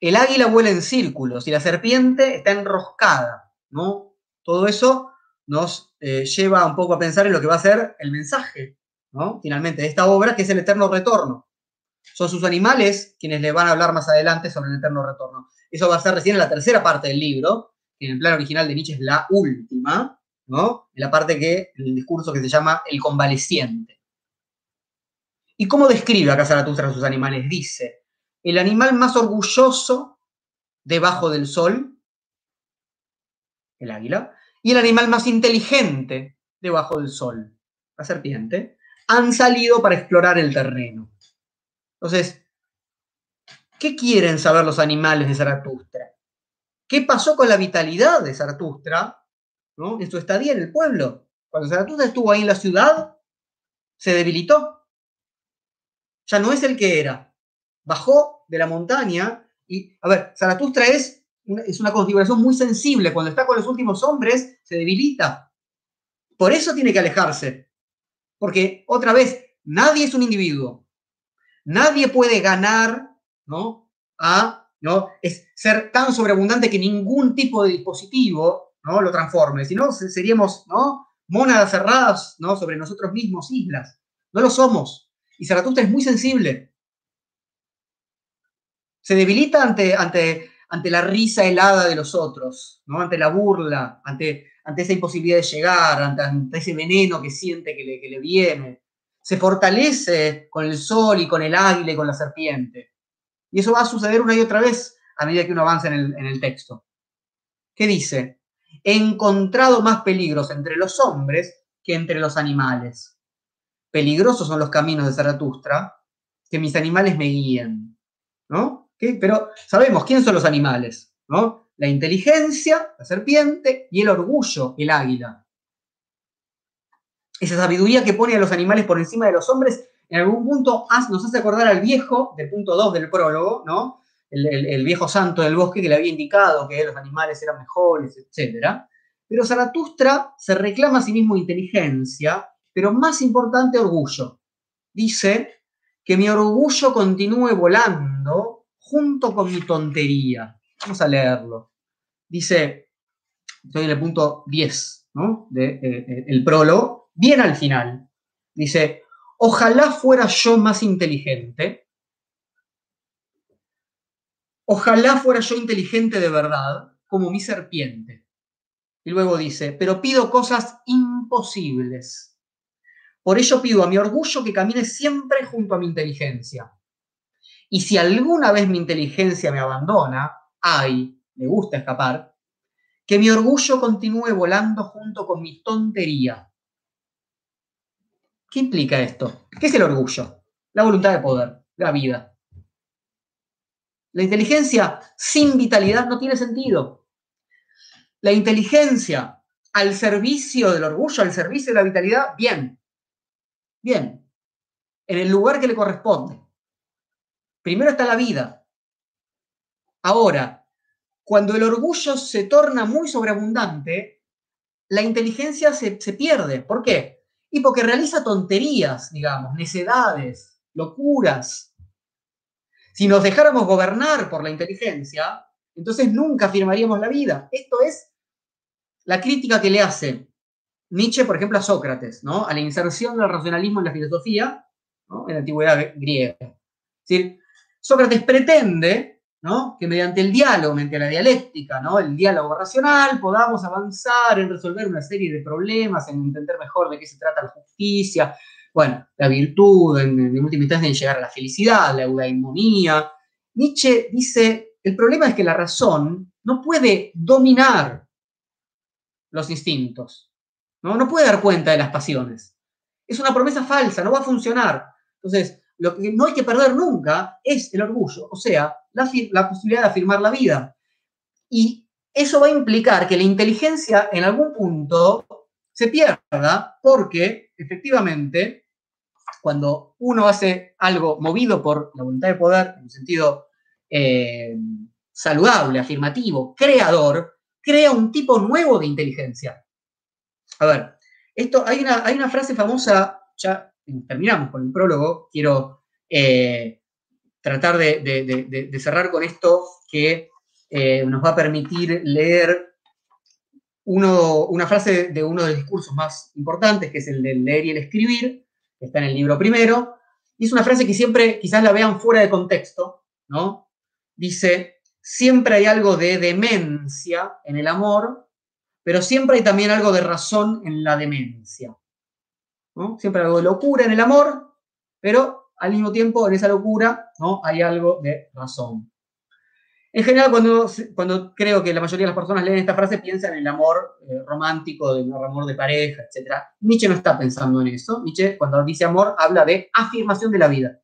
El águila vuela en círculos y la serpiente está enroscada, ¿no? Todo eso nos eh, lleva un poco a pensar en lo que va a ser el mensaje, ¿no? Finalmente, de esta obra, que es el eterno retorno. Son sus animales quienes le van a hablar más adelante sobre el eterno retorno. Eso va a ser recién en la tercera parte del libro, que en el plan original de Nietzsche es la última, ¿no? En la parte que, en el discurso que se llama El convaleciente. ¿Y cómo describe acá Zaratustra a sus animales? Dice, el animal más orgulloso debajo del sol, el águila, y el animal más inteligente debajo del sol, la serpiente, han salido para explorar el terreno. Entonces, ¿qué quieren saber los animales de Zaratustra? ¿Qué pasó con la vitalidad de Zaratustra ¿no? en su estadía en el pueblo? Cuando Zaratustra estuvo ahí en la ciudad, se debilitó, ya no es el que era. Bajó de la montaña y, a ver, Zaratustra es una, es una configuración muy sensible. Cuando está con los últimos hombres, se debilita. Por eso tiene que alejarse. Porque, otra vez, nadie es un individuo. Nadie puede ganar, ¿no? A, ¿no? Es ser tan sobreabundante que ningún tipo de dispositivo, ¿no? Lo transforme. Si no, seríamos, ¿no? Mónadas cerradas, ¿no? Sobre nosotros mismos, islas. No lo somos. Y Zaratustra es muy sensible. Se debilita ante, ante, ante la risa helada de los otros, ¿no? ante la burla, ante, ante esa imposibilidad de llegar, ante, ese veneno que siente que le, viene. Se fortalece con el sol y con el águila y con la serpiente. Y eso va a suceder una y otra vez a medida que uno avanza en el, en el texto. ¿Qué dice? He encontrado más peligros entre los hombres que entre los animales peligrosos son los caminos de Zaratustra, que mis animales me guíen, ¿no? Pero sabemos quiénes son los animales, ¿no? La inteligencia, la serpiente, y el orgullo, el águila. Esa sabiduría que pone a los animales por encima de los hombres, en algún punto nos hace acordar al viejo, del punto 2 del prólogo, ¿no? El, viejo santo del bosque que le había indicado que los animales eran mejores, etc. Pero Zaratustra se reclama a sí mismo inteligencia pero más importante, orgullo. Dice que mi orgullo continúe volando junto con mi tontería. Vamos a leerlo. Dice, estoy en el punto 10 ¿no? de, eh, el prólogo, bien al final. Dice, ojalá fuera yo más inteligente. Ojalá fuera yo inteligente de verdad, como mi serpiente. Y luego dice, pero pido cosas imposibles por ello pido a mi orgullo que camine siempre junto a mi inteligencia. Y si alguna vez mi inteligencia me abandona, ay, me gusta escapar, que mi orgullo continúe volando junto con mi tontería. ¿Qué implica esto? ¿Qué es el orgullo? La voluntad de poder, la vida. La inteligencia sin vitalidad no tiene sentido. La inteligencia al servicio del orgullo, al servicio de la vitalidad, bien. Bien, en el lugar que le corresponde. Primero está la vida. Ahora, cuando el orgullo se torna muy sobreabundante, la inteligencia se, pierde. ¿Por qué? Y porque realiza tonterías, digamos, necedades, locuras. Si nos dejáramos gobernar por la inteligencia, entonces nunca afirmaríamos la vida. Esto es la crítica que le hace Nietzsche, por ejemplo, a Sócrates, ¿no? a la inserción del racionalismo en la filosofía en la antigüedad griega. Es Sócrates pretende ¿no? que mediante el diálogo, mediante la dialéctica, ¿no? el diálogo racional, podamos avanzar en resolver una serie de problemas, en entender mejor de qué se trata la justicia, bueno, la virtud, en, en última instancia, en llegar a la felicidad, la eudaimonía. Nietzsche dice, el problema es que la razón no puede dominar los instintos, ¿no? no puede dar cuenta de las pasiones. Es una promesa falsa, no va a funcionar. Entonces, lo que no hay que perder nunca es el orgullo, o sea, la, posibilidad de afirmar la vida. Y eso va a implicar que la inteligencia en algún punto se pierda porque efectivamente cuando uno hace algo movido por la voluntad de poder, en un sentido eh, saludable, afirmativo, creador, crea un tipo nuevo de inteligencia. A ver, esto, hay, una, hay una frase famosa, ya terminamos con el prólogo, quiero eh, tratar de, cerrar con esto que eh, nos va a permitir leer una frase de uno de los discursos más importantes, que es el del leer y el escribir, que está en el libro primero, y es una frase que siempre quizás la vean fuera de contexto, ¿no? Dice, siempre hay algo de demencia en el amor, pero siempre hay también algo de razón en la demencia. Siempre hay algo de locura en el amor, pero al mismo tiempo en esa locura ¿no? hay algo de razón. En general, cuando, cuando creo que la mayoría de las personas leen esta frase, piensan en el amor eh, romántico, el amor de pareja, etc. Nietzsche no está pensando en eso. Nietzsche, cuando dice amor, habla de afirmación de la vida.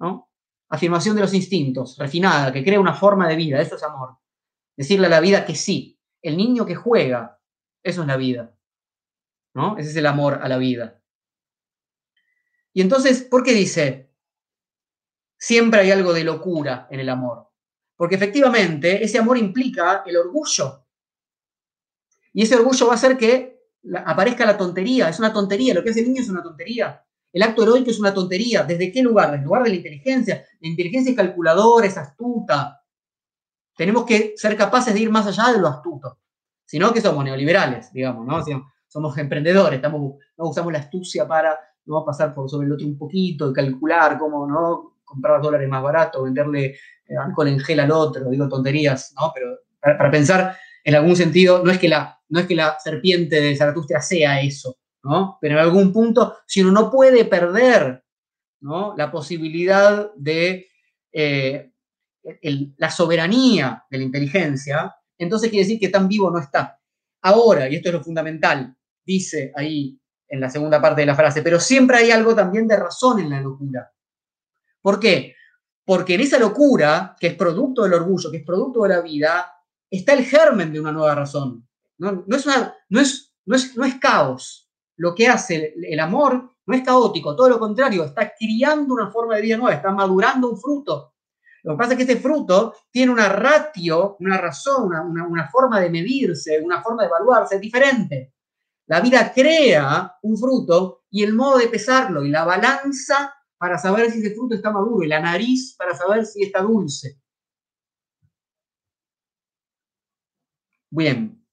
¿no? Afirmación de los instintos, refinada, que crea una forma de vida. Eso es amor. Decirle a la vida que sí. El niño que juega, eso es la vida. ¿no? Ese es el amor a la vida. Y entonces, ¿por qué dice? Siempre hay algo de locura en el amor. Porque efectivamente ese amor implica el orgullo. Y ese orgullo va a hacer que aparezca la tontería. Es una tontería. Lo que hace el niño es una tontería. El acto heroico es una tontería. ¿Desde qué lugar? Desde el lugar de la inteligencia. La inteligencia es calculadora, es astuta. Tenemos que ser capaces de ir más allá de lo astuto. Si no, que somos neoliberales, digamos, ¿no? somos emprendedores, estamos, no usamos la astucia para ¿no? pasar por sobre el otro un poquito, calcular cómo no comprar dólares más baratos, venderle eh, alcohol en gel al otro, digo tonterías, ¿no? Pero para, pensar en algún sentido, no es, que la, no es que la serpiente de Zaratustra sea eso, ¿no? Pero en algún punto, si uno no puede perder ¿no? la posibilidad de eh, la soberanía de la inteligencia, entonces quiere decir que tan vivo no está. Ahora, y esto es lo fundamental, dice ahí en la segunda parte de la frase, pero siempre hay algo también de razón en la locura. ¿Por qué? Porque en esa locura, que es producto del orgullo, que es producto de la vida, está el germen de una nueva razón. No, es, no, es, no, es, no es caos. Lo que hace el, amor no es caótico, todo lo contrario, está criando una forma de vida nueva, está madurando un fruto. Lo que pasa es que ese fruto tiene una ratio, una razón, una, una forma de medirse, una forma de evaluarse diferente. La vida crea un fruto y el modo de pesarlo y la balanza para saber si ese fruto está maduro y la nariz para saber si está dulce. Bien,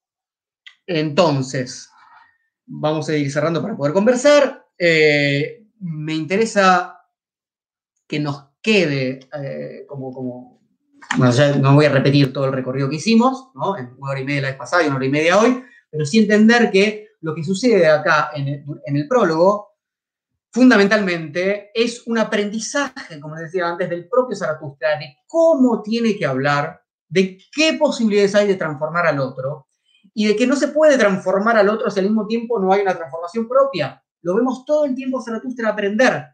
entonces, vamos a ir cerrando para poder conversar. Eh, me interesa que nos quede eh, como, como bueno, ya no voy a repetir todo el recorrido que hicimos, ¿no? En una hora y media la vez pasada y una hora y media hoy, pero sí entender que lo que sucede acá en el, prólogo, fundamentalmente, es un aprendizaje, como decía antes, del propio Zaratustra, de cómo tiene que hablar, de qué posibilidades hay de transformar al otro, y de que no se puede transformar al otro si al mismo tiempo no hay una transformación propia. Lo vemos todo el tiempo Zaratustra aprender.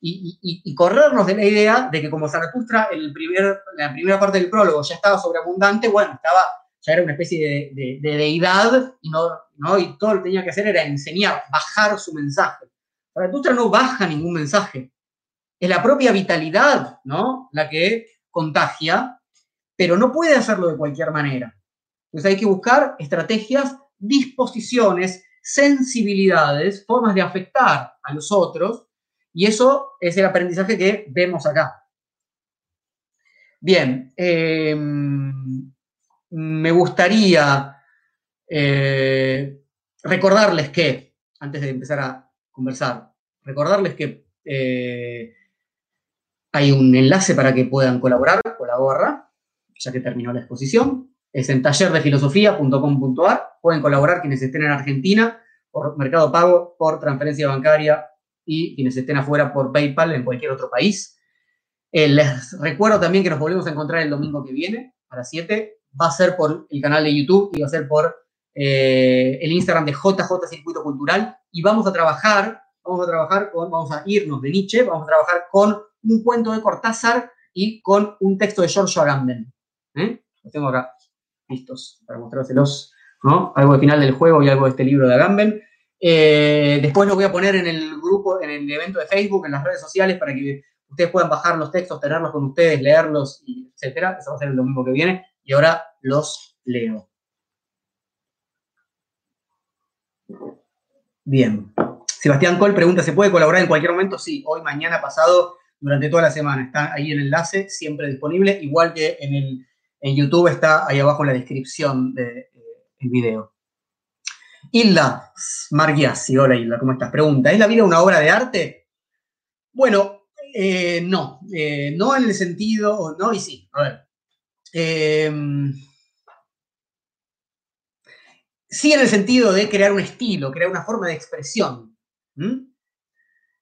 Y, corrernos de la idea de que como Zaratustra en primer, la primera parte del prólogo ya estaba sobreabundante, bueno, estaba ya era una especie de, deidad y, no, y todo lo que tenía que hacer era enseñar, bajar su mensaje. Zaratustra no baja ningún mensaje. Es la propia vitalidad ¿no? la que contagia, pero no puede hacerlo de cualquier manera. Entonces hay que buscar estrategias, disposiciones, sensibilidades, formas de afectar a los otros, y eso es el aprendizaje que vemos acá. Bien, eh, me gustaría eh, recordarles que, antes de empezar a conversar, recordarles que eh, hay un enlace para que puedan colaborar con la gorra, ya que terminó la exposición, es en tallerdefilosofía.com.ar. Pueden colaborar quienes estén en Argentina por Mercado Pago, por transferencia bancaria y quienes estén afuera por PayPal en cualquier otro país. Eh, les recuerdo también que nos volvemos a encontrar el domingo que viene a las 7. Va a ser por el canal de YouTube y va a ser por eh, el Instagram de JJ Circuito Cultural. Y vamos a trabajar, vamos a trabajar con, vamos a irnos de Nietzsche, vamos a trabajar con un cuento de Cortázar y con un texto de George Agamben. ¿eh? Los tengo acá listos para mostrárselos. ¿no? Algo de final del juego y algo de este libro de Agamben. Eh, después lo voy a poner en el grupo, en el evento de Facebook, en las redes sociales, para que ustedes puedan bajar los textos, tenerlos con ustedes, leerlos, etc. Eso va a ser el domingo que viene. Y ahora los leo. Bien. Sebastián Col pregunta, ¿se puede colaborar en cualquier momento? Sí, hoy, mañana, pasado, durante toda la semana. Está ahí el enlace, siempre disponible, igual que en, el, en YouTube está ahí abajo en la descripción del de, eh, video. Hilda Margiassi, hola Hilda, ¿cómo estás? Pregunta, ¿es la vida una obra de arte? Bueno, eh, no, eh, no en el sentido, no y sí, a ver. Eh, sí en el sentido de crear un estilo, crear una forma de expresión.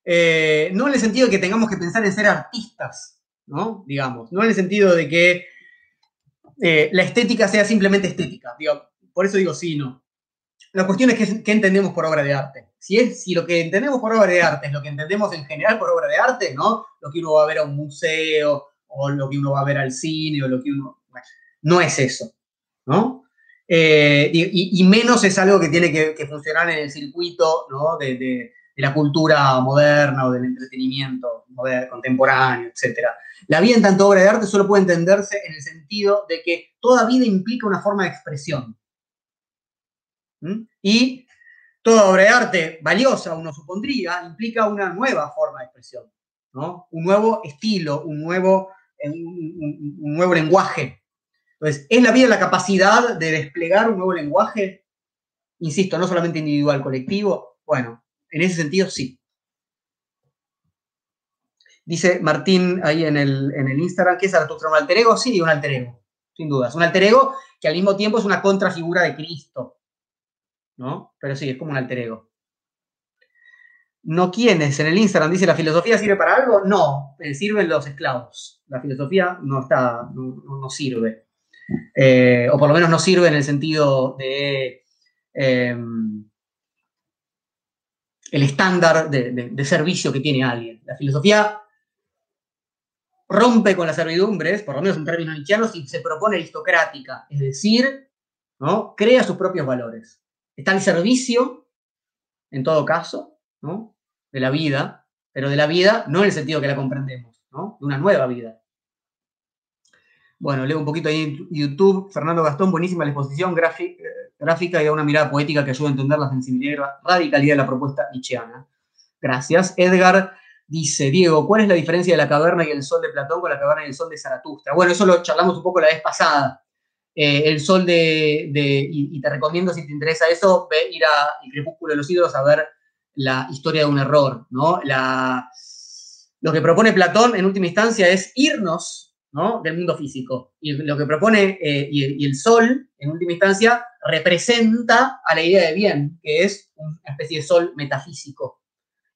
Eh, no en el sentido de que tengamos que pensar en ser artistas, ¿no? Digamos, no en el sentido de que la estética sea simplemente estética. Por eso digo sí no. La cuestión es qué, entendemos por obra de arte. Si, es, si lo que entendemos por obra de arte es lo que entendemos en general por obra de arte, ¿no? Lo que uno va a ver a un museo, o lo que uno va a ver al cine, o lo que uno... no es eso, ¿no? Eh, y, menos es algo que tiene que, funcionar en el circuito de, la cultura moderna o del entretenimiento contemporáneo, etc. La vida en tanto obra de arte solo puede entenderse en el sentido de que toda vida implica una forma de expresión. Y toda obra de arte valiosa, uno supondría, implica una nueva forma de expresión, un nuevo estilo, un nuevo, un nuevo lenguaje entonces, ¿es la vida la capacidad de desplegar un nuevo lenguaje? Insisto, no solamente individual, colectivo. Bueno, en ese sentido sí. Dice Martín ahí en el, en el Instagram, ¿qué es Zaratustra? ¿Un alter ego? Sí, un alter ego, sin duda. Es un alter ego que al mismo tiempo es una contrafigura de Cristo. ¿No? Pero sí, es como un alter ego. ¿No quiénes? En el Instagram dice, ¿la filosofía sirve para algo? No, eh, sirven los esclavos. La filosofía no está, no sirve. Eh, o por lo menos no sirve en el sentido de em, el estándar de, servicio que tiene alguien. La filosofía rompe con las servidumbres, por lo menos en términos nietzscheanos, y se propone aristocrática, es decir, ¿no? crea sus propios valores. Está al servicio, en todo caso, de la vida, pero de la vida no en el sentido que la comprendemos, de una nueva vida. Bueno, leo un poquito ahí en YouTube. Fernando Gastón, buenísima la exposición eh, gráfica y una mirada poética que ayuda a entender la sensibilidad y radicalidad de la propuesta nietzscheana. Gracias. Edgar dice, Diego, ¿cuál es la diferencia de la caverna y el sol de Platón con la caverna y el sol de Zaratustra? Bueno, eso lo charlamos un poco la vez pasada. Eh, el sol de, y, te recomiendo si te interesa eso, ve, ir a El Crepúsculo de los Ídolos a ver la historia de un error, ¿no? La, lo que propone Platón en última instancia es irnos del mundo físico. Y lo que propone, eh, y, el sol, en última instancia, representa a la idea de bien, que es una especie de sol metafísico.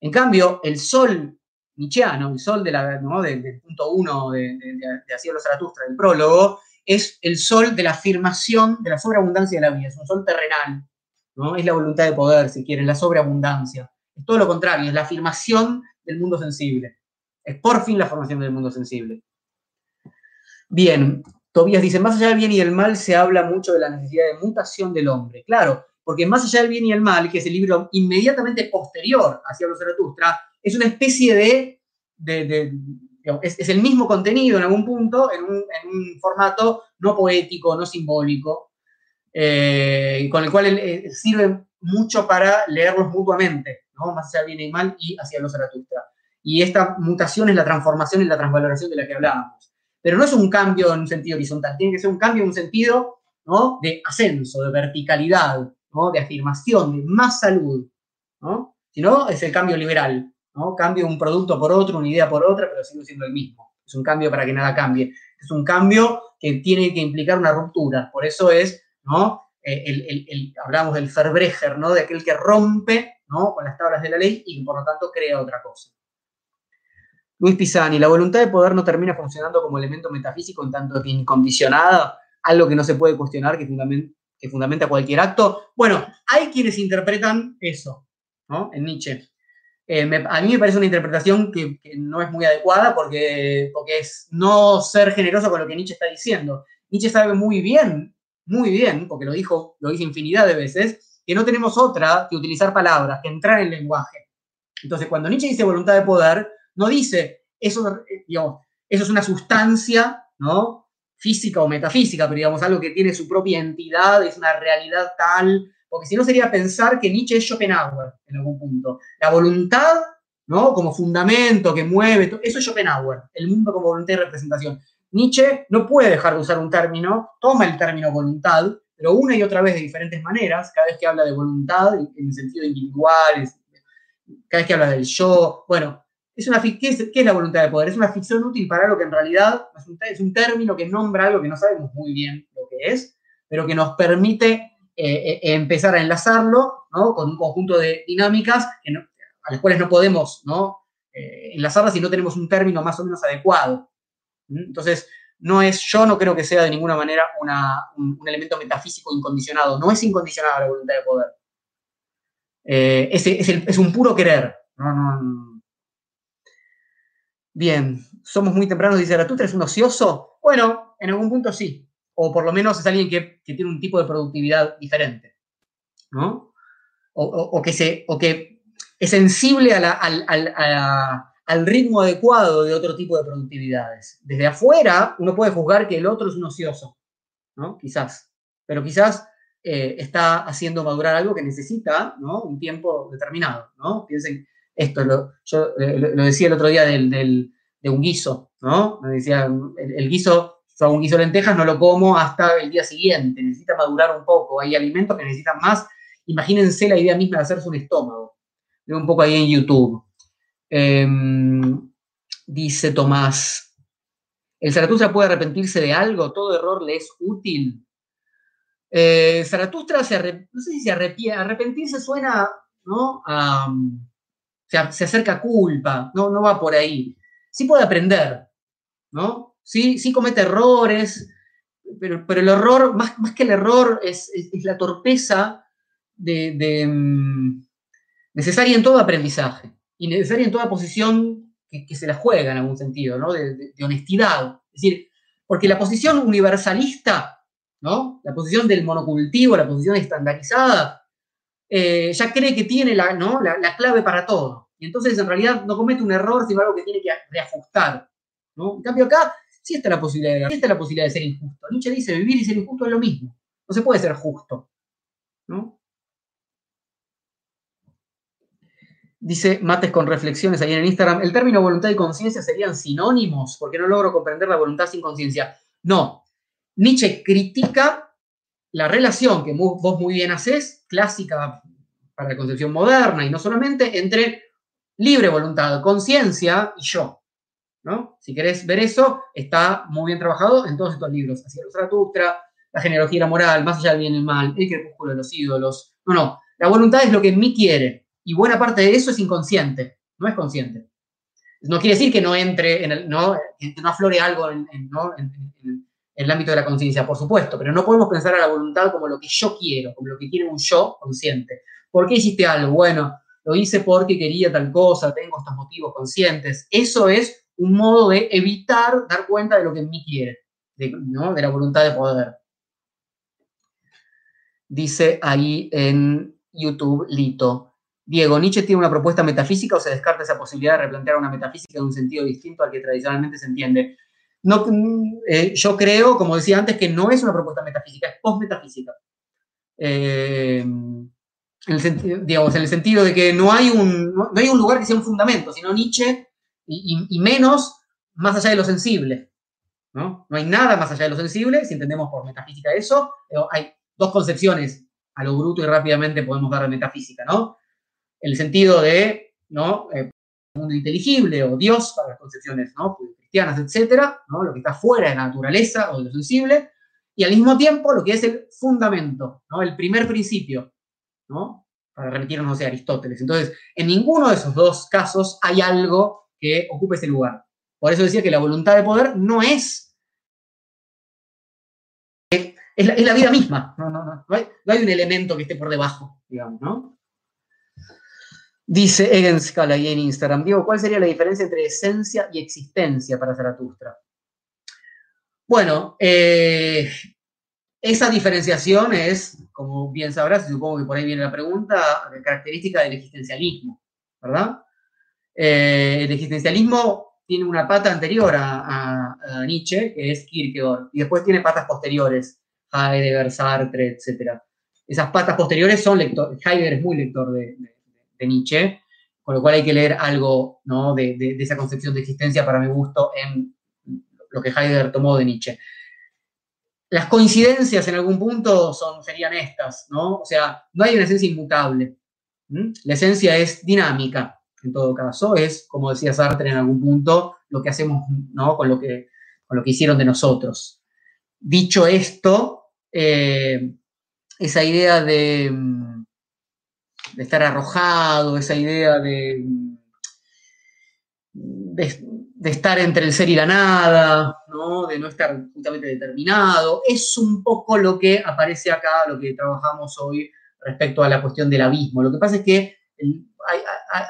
En cambio, el sol nietzscheano, el sol de la, del, punto uno de, de, de, los Zaratustra, del prólogo, es el sol de la afirmación de la sobreabundancia de la vida, es un sol terrenal, ¿no? es la voluntad de poder, si quieren, la sobreabundancia. Es todo lo contrario, es la afirmación del mundo sensible. Es por fin la formación del mundo sensible. Bien, Tobías dice, más allá del bien y del mal se habla mucho de la necesidad de mutación del hombre. Claro, porque más allá del bien y el mal, que es el libro inmediatamente posterior hacia los Zaratustra, es una especie de... es, el mismo contenido en algún punto, en un, formato no poético, no simbólico, eh, con el cual eh, sirve mucho para leerlos mutuamente, ¿no? más del bien y mal y hacia los Zaratustra. Y esta mutación es la transformación y la transvaloración de la que hablábamos pero no es un cambio en un sentido horizontal, tiene que ser un cambio en un sentido de ascenso, de verticalidad, de afirmación, de más salud. Si no, es el cambio liberal. ¿No? Cambio un producto por otro, una idea por otra, pero sigue siendo el mismo. es un cambio para que nada cambie, es un cambio que tiene que implicar una ruptura. Por eso es, ¿no? Eh, el, hablamos del Verbrecher, ¿no? De aquel que rompe, ¿no? Con las tablas de la ley y por lo tanto crea otra cosa. Luis Pisani, la voluntad de poder no termina funcionando como elemento metafísico en tanto que incondicionada, algo que no se puede cuestionar, que fundamenta, que fundamenta cualquier acto. Bueno, hay quienes interpretan eso, ¿no? En Nietzsche. Eh, a mí me parece una interpretación que, no es muy adecuada porque, porque es no ser generoso con lo que Nietzsche está diciendo. Nietzsche sabe muy bien, muy bien, porque lo dijo, lo dice infinidad de veces, que no tenemos otra que utilizar palabras, que entrar en lenguaje. Entonces, cuando Nietzsche dice voluntad de poder, no dice, eso, eh, digamos, eso es una sustancia, ¿no? Física o metafísica, pero digamos, algo que tiene su propia entidad, es una realidad tal, porque si no sería pensar que Nietzsche es Schopenhauer en algún punto. La voluntad, ¿no? Como fundamento que mueve, eso es Schopenhauer, el mundo como voluntad y representación. Nietzsche no puede dejar de usar un término, toma el término voluntad, pero una y otra vez de diferentes maneras, cada vez que habla de voluntad en el sentido individual, cada vez que habla del yo, bueno, es una, ¿qué, es, ¿qué, es, la voluntad de poder? Es una ficción útil para algo que en realidad es un, es un término que nombra algo que no sabemos muy bien lo que es, pero que nos permite eh, eh, empezar a enlazarlo con un conjunto de dinámicas a las cuales no podemos ¿no? Eh, enlazarlas si no tenemos un término más o menos adecuado. ¿Mm? Entonces, no es, yo no creo que sea de ninguna manera un, elemento metafísico incondicionado. No es incondicionada la voluntad de poder. es, es, un puro querer. Bien, somos muy tempranos, dice Zaratustra, ¿es un ocioso? Bueno, en algún punto sí o por lo menos es alguien que, tiene un tipo de productividad diferente, ¿no? O, que, es sensible al, ritmo adecuado de otro tipo de productividades. Desde afuera uno puede juzgar que el otro es un ocioso, ¿no? Quizás, pero quizás eh, está haciendo madurar algo que necesita, ¿no? Un tiempo determinado, ¿no? Piensen, esto lo, yo eh, lo, decía el otro día del, de un guiso, ¿no? Me decía, el guiso yo de lentejas, no lo como hasta el día siguiente, necesita madurar un poco, hay alimentos que necesitan más. Imagínense la idea misma de hacerse un estómago. Veo un poco ahí en YouTube. Em, dice Tomás, ¿el Zaratustra puede arrepentirse de algo? ¿Todo error le es útil? Eh, Zaratustra se no sé si se arrepiente, arrepentirse suena, ¿no? se, acerca a culpa, no, no va por ahí. Sí puede aprender, ¿no? Sí, sí comete errores, pero, el error, más, más que el error, es, la torpeza de, mm, necesaria en todo aprendizaje y necesaria en toda posición que, se la juega en algún sentido, ¿no? De, honestidad. Es decir, porque la posición universalista, ¿no? La posición del monocultivo, la posición estandarizada, eh, ya cree que tiene la, ¿no? la, clave para todo. Y entonces en realidad no comete un error, sino algo que tiene que reajustar. ¿no? En cambio acá sí está la posibilidad de, la posibilidad de ser injusto. Nietzsche dice, vivir y ser injusto es lo mismo. No se puede ser justo. Dice Mates con reflexiones ahí en Instagram, el término voluntad y conciencia serían sinónimos, porque no logro comprender la voluntad sin conciencia. No, Nietzsche critica la relación que vos muy bien haces, clásica para la concepción moderna y no solamente, entre libre voluntad, conciencia y yo. Si querés ver eso, está muy bien trabajado en todos estos libros. Hacia los Zaratustra, la genealogía moral, más allá del bien y el mal, el crepúsculo de los ídolos. No, no. La voluntad es lo que en mí quiere. Y buena parte de eso es inconsciente, no es consciente. No quiere decir que no entre, en el, no, que no aflore algo en, el ámbito de la conciencia, por supuesto, pero no podemos pensar a la voluntad como lo que yo quiero, como lo que quiere un yo consciente. ¿Por qué hiciste algo? Bueno, lo hice porque quería tal cosa, tengo estos motivos conscientes. Eso es un modo de evitar dar cuenta de lo que en mí quiere, de, la voluntad de poder. Dice ahí en YouTube Lito. Diego, ¿Nietzsche tiene una propuesta metafísica o se descarta esa posibilidad de replantear una metafísica en un sentido distinto al que tradicionalmente se entiende? No, eh, yo creo, como decía antes, que no es una propuesta metafísica, es postmetafísica. Eh, en, el digamos, en el sentido de que no hay, un, no hay un lugar que sea un fundamento, sino Nietzsche y, menos más allá de lo sensible. ¿no? no hay nada más allá de lo sensible, si entendemos por metafísica eso, hay dos concepciones a lo bruto y rápidamente podemos dar metafísica, ¿no? El sentido de, ¿no? Eh, mundo inteligible o Dios para las concepciones, ¿no? cristianas, etcétera, ¿no? lo que está fuera de la naturaleza o de lo sensible, y al mismo tiempo lo que es el fundamento, ¿no? el primer principio, ¿no? para remitirnos a Aristóteles. Entonces, en ninguno de esos dos casos hay algo que ocupe ese lugar. Por eso decía que la voluntad de poder no es... Es la, vida misma, no, no, no, no hay, un elemento que esté por debajo, digamos, ¿no? Dice Scala ahí en Instagram, Diego, ¿cuál sería la diferencia entre esencia y existencia para Zaratustra? Bueno, eh, esa diferenciación es, como bien sabrás, supongo que por ahí viene la pregunta, característica del existencialismo, ¿verdad? Eh, el existencialismo tiene una pata anterior a, Nietzsche, que es Kierkegaard, y después tiene patas posteriores, Heidegger, Sartre, etc. Esas patas posteriores son lectores, Heidegger es muy lector de Nietzsche, con lo cual hay que leer algo de, esa concepción de existencia para mi gusto en lo que Heidegger tomó de Nietzsche. Las coincidencias en algún punto son, serían estas, ¿no? O sea, no hay una esencia inmutable. La esencia es dinámica, en todo caso, es, como decía Sartre en algún punto, lo que hacemos ¿no? con, lo que, con lo que hicieron de nosotros. Dicho esto, eh, esa idea de, de estar arrojado, esa idea de, de, estar entre el ser y la nada, ¿no? de no estar justamente determinado. Es un poco lo que aparece acá, lo que trabajamos hoy respecto a la cuestión del abismo. Lo que pasa es que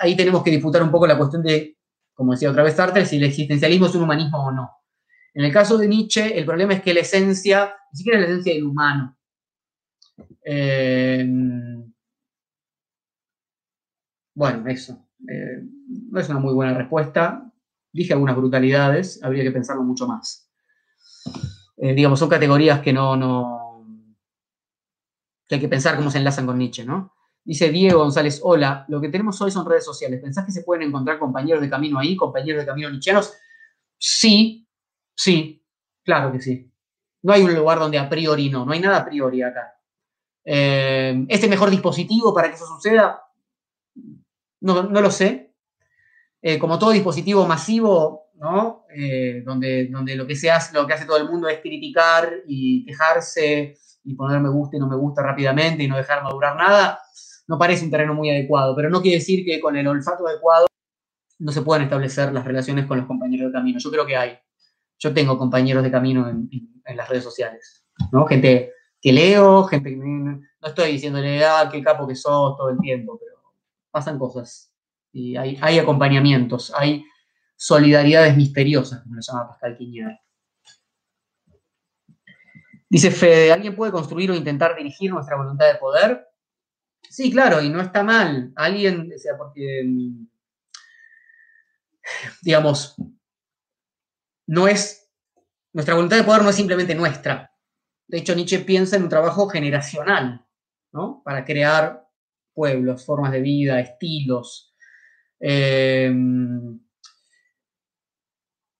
ahí, tenemos que disputar un poco la cuestión de, como decía otra vez Sartre, si el existencialismo es un humanismo o no. En el caso de Nietzsche, el problema es que la esencia, ni siquiera es la esencia del humano. Eh, bueno, eso. Eh, no es una muy buena respuesta. Dije algunas brutalidades, habría que pensarlo mucho más. Eh, digamos, son categorías que no, no. que hay que pensar cómo se enlazan con Nietzsche, ¿no? Dice Diego González, hola, lo que tenemos hoy son redes sociales. ¿Pensás que se pueden encontrar compañeros de camino ahí, compañeros de camino nicheros? Sí, sí, claro que sí. No hay un lugar donde a priori no, no hay nada a priori acá. Eh, ¿Este mejor dispositivo para que eso suceda? No, lo sé. Eh, como todo dispositivo masivo, ¿no? Eh, donde, donde lo, que se hace, lo que hace todo el mundo es criticar y quejarse y poner me gusta y no me gusta rápidamente y no dejar madurar nada, no parece un terreno muy adecuado. Pero no quiere decir que con el olfato adecuado no se puedan establecer las relaciones con los compañeros de camino. Yo creo que hay. Yo tengo compañeros de camino en, las redes sociales, ¿no? Gente que leo, gente que no estoy diciéndole, ah, qué capo que sos todo el tiempo, pero pasan cosas. Y hay, acompañamientos, hay solidaridades misteriosas, como lo llama Pascal Quiñera. Dice Fede, ¿alguien puede construir o intentar dirigir nuestra voluntad de poder? Sí, claro, y no está mal. Alguien, o sea, porque, digamos, no es, nuestra voluntad de poder no es simplemente nuestra. De hecho, Nietzsche piensa en un trabajo generacional, ¿no? Para crear pueblos, formas de vida, estilos. Eh,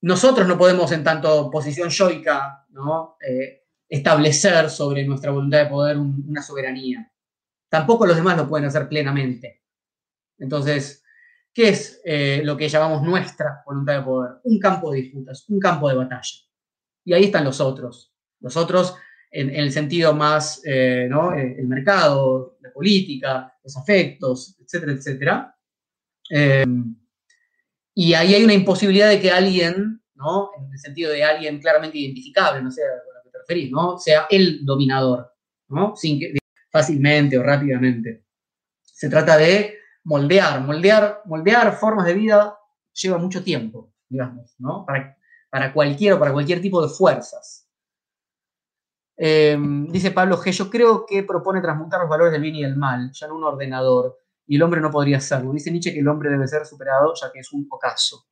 nosotros no podemos en tanto posición yoica ¿no? Eh, establecer sobre nuestra voluntad de poder una soberanía. Tampoco los demás lo pueden hacer plenamente. Entonces, ¿qué es eh, lo que llamamos nuestra voluntad de poder? Un campo de disputas, un campo de batalla. Y ahí están los otros. Los otros en, el sentido más, ¿no? El mercado, la política, los afectos, etcétera, etcétera. Eh, y ahí hay una imposibilidad de que alguien, ¿no? En el sentido de alguien claramente identificable, no sé a lo que te referís, ¿no? Sea el dominador, ¿no? Sin que, fácilmente o rápidamente. Se trata de moldear, moldear, moldear formas de vida lleva mucho tiempo, digamos, ¿no? Para, para cualquier o para cualquier tipo de fuerzas. Em, dice Pablo G. Yo creo que propone transmutar los valores del bien y del mal, ya en un ordenador, y el hombre no podría hacerlo. Dice Nietzsche que el hombre debe ser superado, ya que es un ocaso.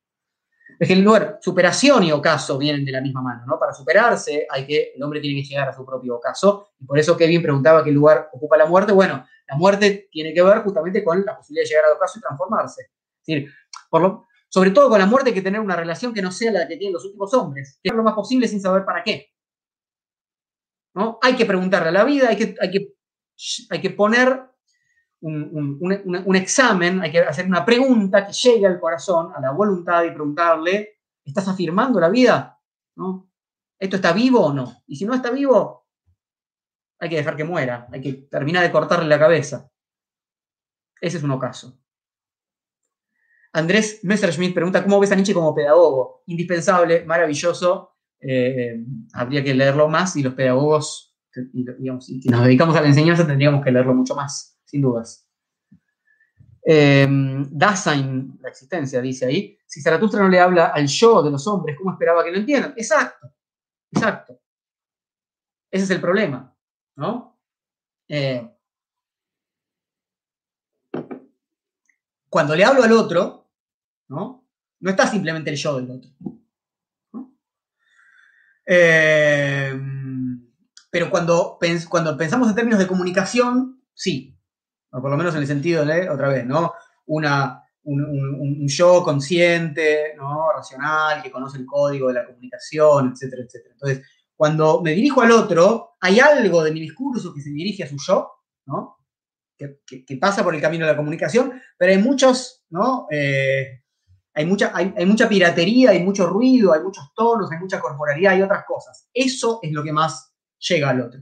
Es que el lugar, superación y ocaso vienen de la misma mano, ¿no? Para superarse, hay que, el hombre tiene que llegar a su propio ocaso, y por eso Kevin preguntaba qué lugar ocupa la muerte. Bueno, la muerte tiene que ver justamente con la posibilidad de llegar al ocaso y transformarse. Por lo, sobre todo con la muerte hay que tener una relación que no sea la que tienen los últimos hombres, que lo más posible sin saber para qué. Hay que preguntarle a la vida, hay que, hay que, hay que poner un, examen, hay que hacer una pregunta que llegue al corazón, a la voluntad y preguntarle ¿Estás afirmando la vida? ¿No? ¿Esto está vivo o no? Y si no está vivo, hay que dejar que muera, hay que terminar de cortarle la cabeza. Ese es un ocaso. Andrés Messerschmidt pregunta, ¿cómo ves a Nietzsche como pedagogo? Indispensable, maravilloso, eh, habría que leerlo más y los pedagogos, digamos, si nos dedicamos a la enseñanza, tendríamos que leerlo mucho más, sin dudas. Eh, Dasein, la existencia, dice ahí, si Zaratustra no le habla al yo de los hombres, ¿cómo esperaba que lo entiendan? Exacto, exacto. Ese es el problema, ¿no? Eh, cuando le hablo al otro, ¿no? No está simplemente el yo del otro. Eh, pero cuando, cuando pensamos en términos de comunicación, sí. Por lo menos en el sentido de, otra vez, ¿no? Una, un, yo consciente, ¿no? Racional, que conoce el código de la comunicación, etcétera, etcétera. Entonces, cuando me dirijo al otro, hay algo de mi discurso que se dirige a su yo, ¿no? Que, pasa por el camino de la comunicación, pero hay muchos, ¿no? Eh, hay mucha, hay, mucha piratería, hay mucho ruido, hay muchos tonos, hay mucha corporalidad y otras cosas. Eso es lo que más llega al otro.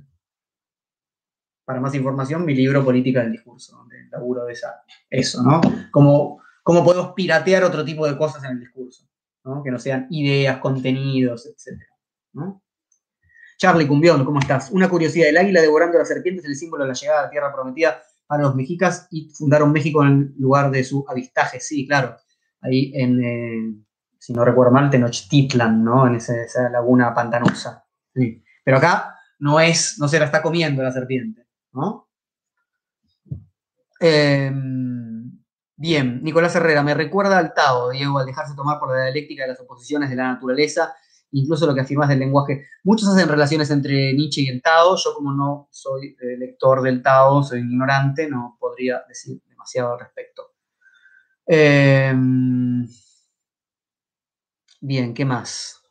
Para más información, mi libro Política del Discurso, donde laburo de esa, eso, ¿no? Cómo, cómo podemos piratear otro tipo de cosas en el discurso, ¿no? Que no sean ideas, contenidos, etc. Charlie Cumbión, ¿cómo estás? Una curiosidad, el águila devorando a las serpientes es el símbolo de la llegada a la tierra prometida para los mexicas y fundaron México en lugar de su avistaje, sí, claro ahí en, eh, si no recuerdo mal, Tenochtitlan, ¿no? En esa, laguna pantanosa. Pero acá no es, no se la está comiendo la serpiente, Em, bien, Nicolás Herrera, me recuerda al Tao, Diego, al dejarse tomar por la dialéctica de las oposiciones de la naturaleza, incluso lo que afirmas del lenguaje. Muchos hacen relaciones entre Nietzsche y el Tao, yo como no soy lector del Tao, soy ignorante, no podría decir demasiado al respecto. Em, bien, ¿qué más?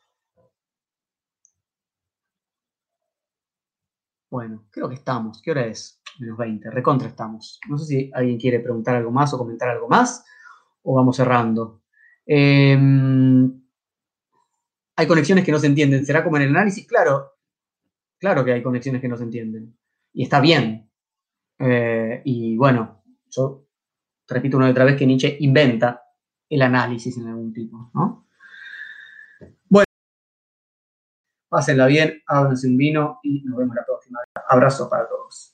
Bueno, creo que estamos. ¿Qué hora es? Menos 20. Recontra estamos. No sé si alguien quiere preguntar algo más o comentar algo más. O vamos cerrando. Em, hay conexiones que no se entienden. ¿Será como en el análisis? Claro. Claro que hay conexiones que no se entienden. Y está bien. Eh, y bueno, yo repito una y otra vez, que Nietzsche inventa el análisis en algún tipo, ¿no? Bueno, pásenla bien, háganse un vino y nos vemos la próxima. Abrazo para todos.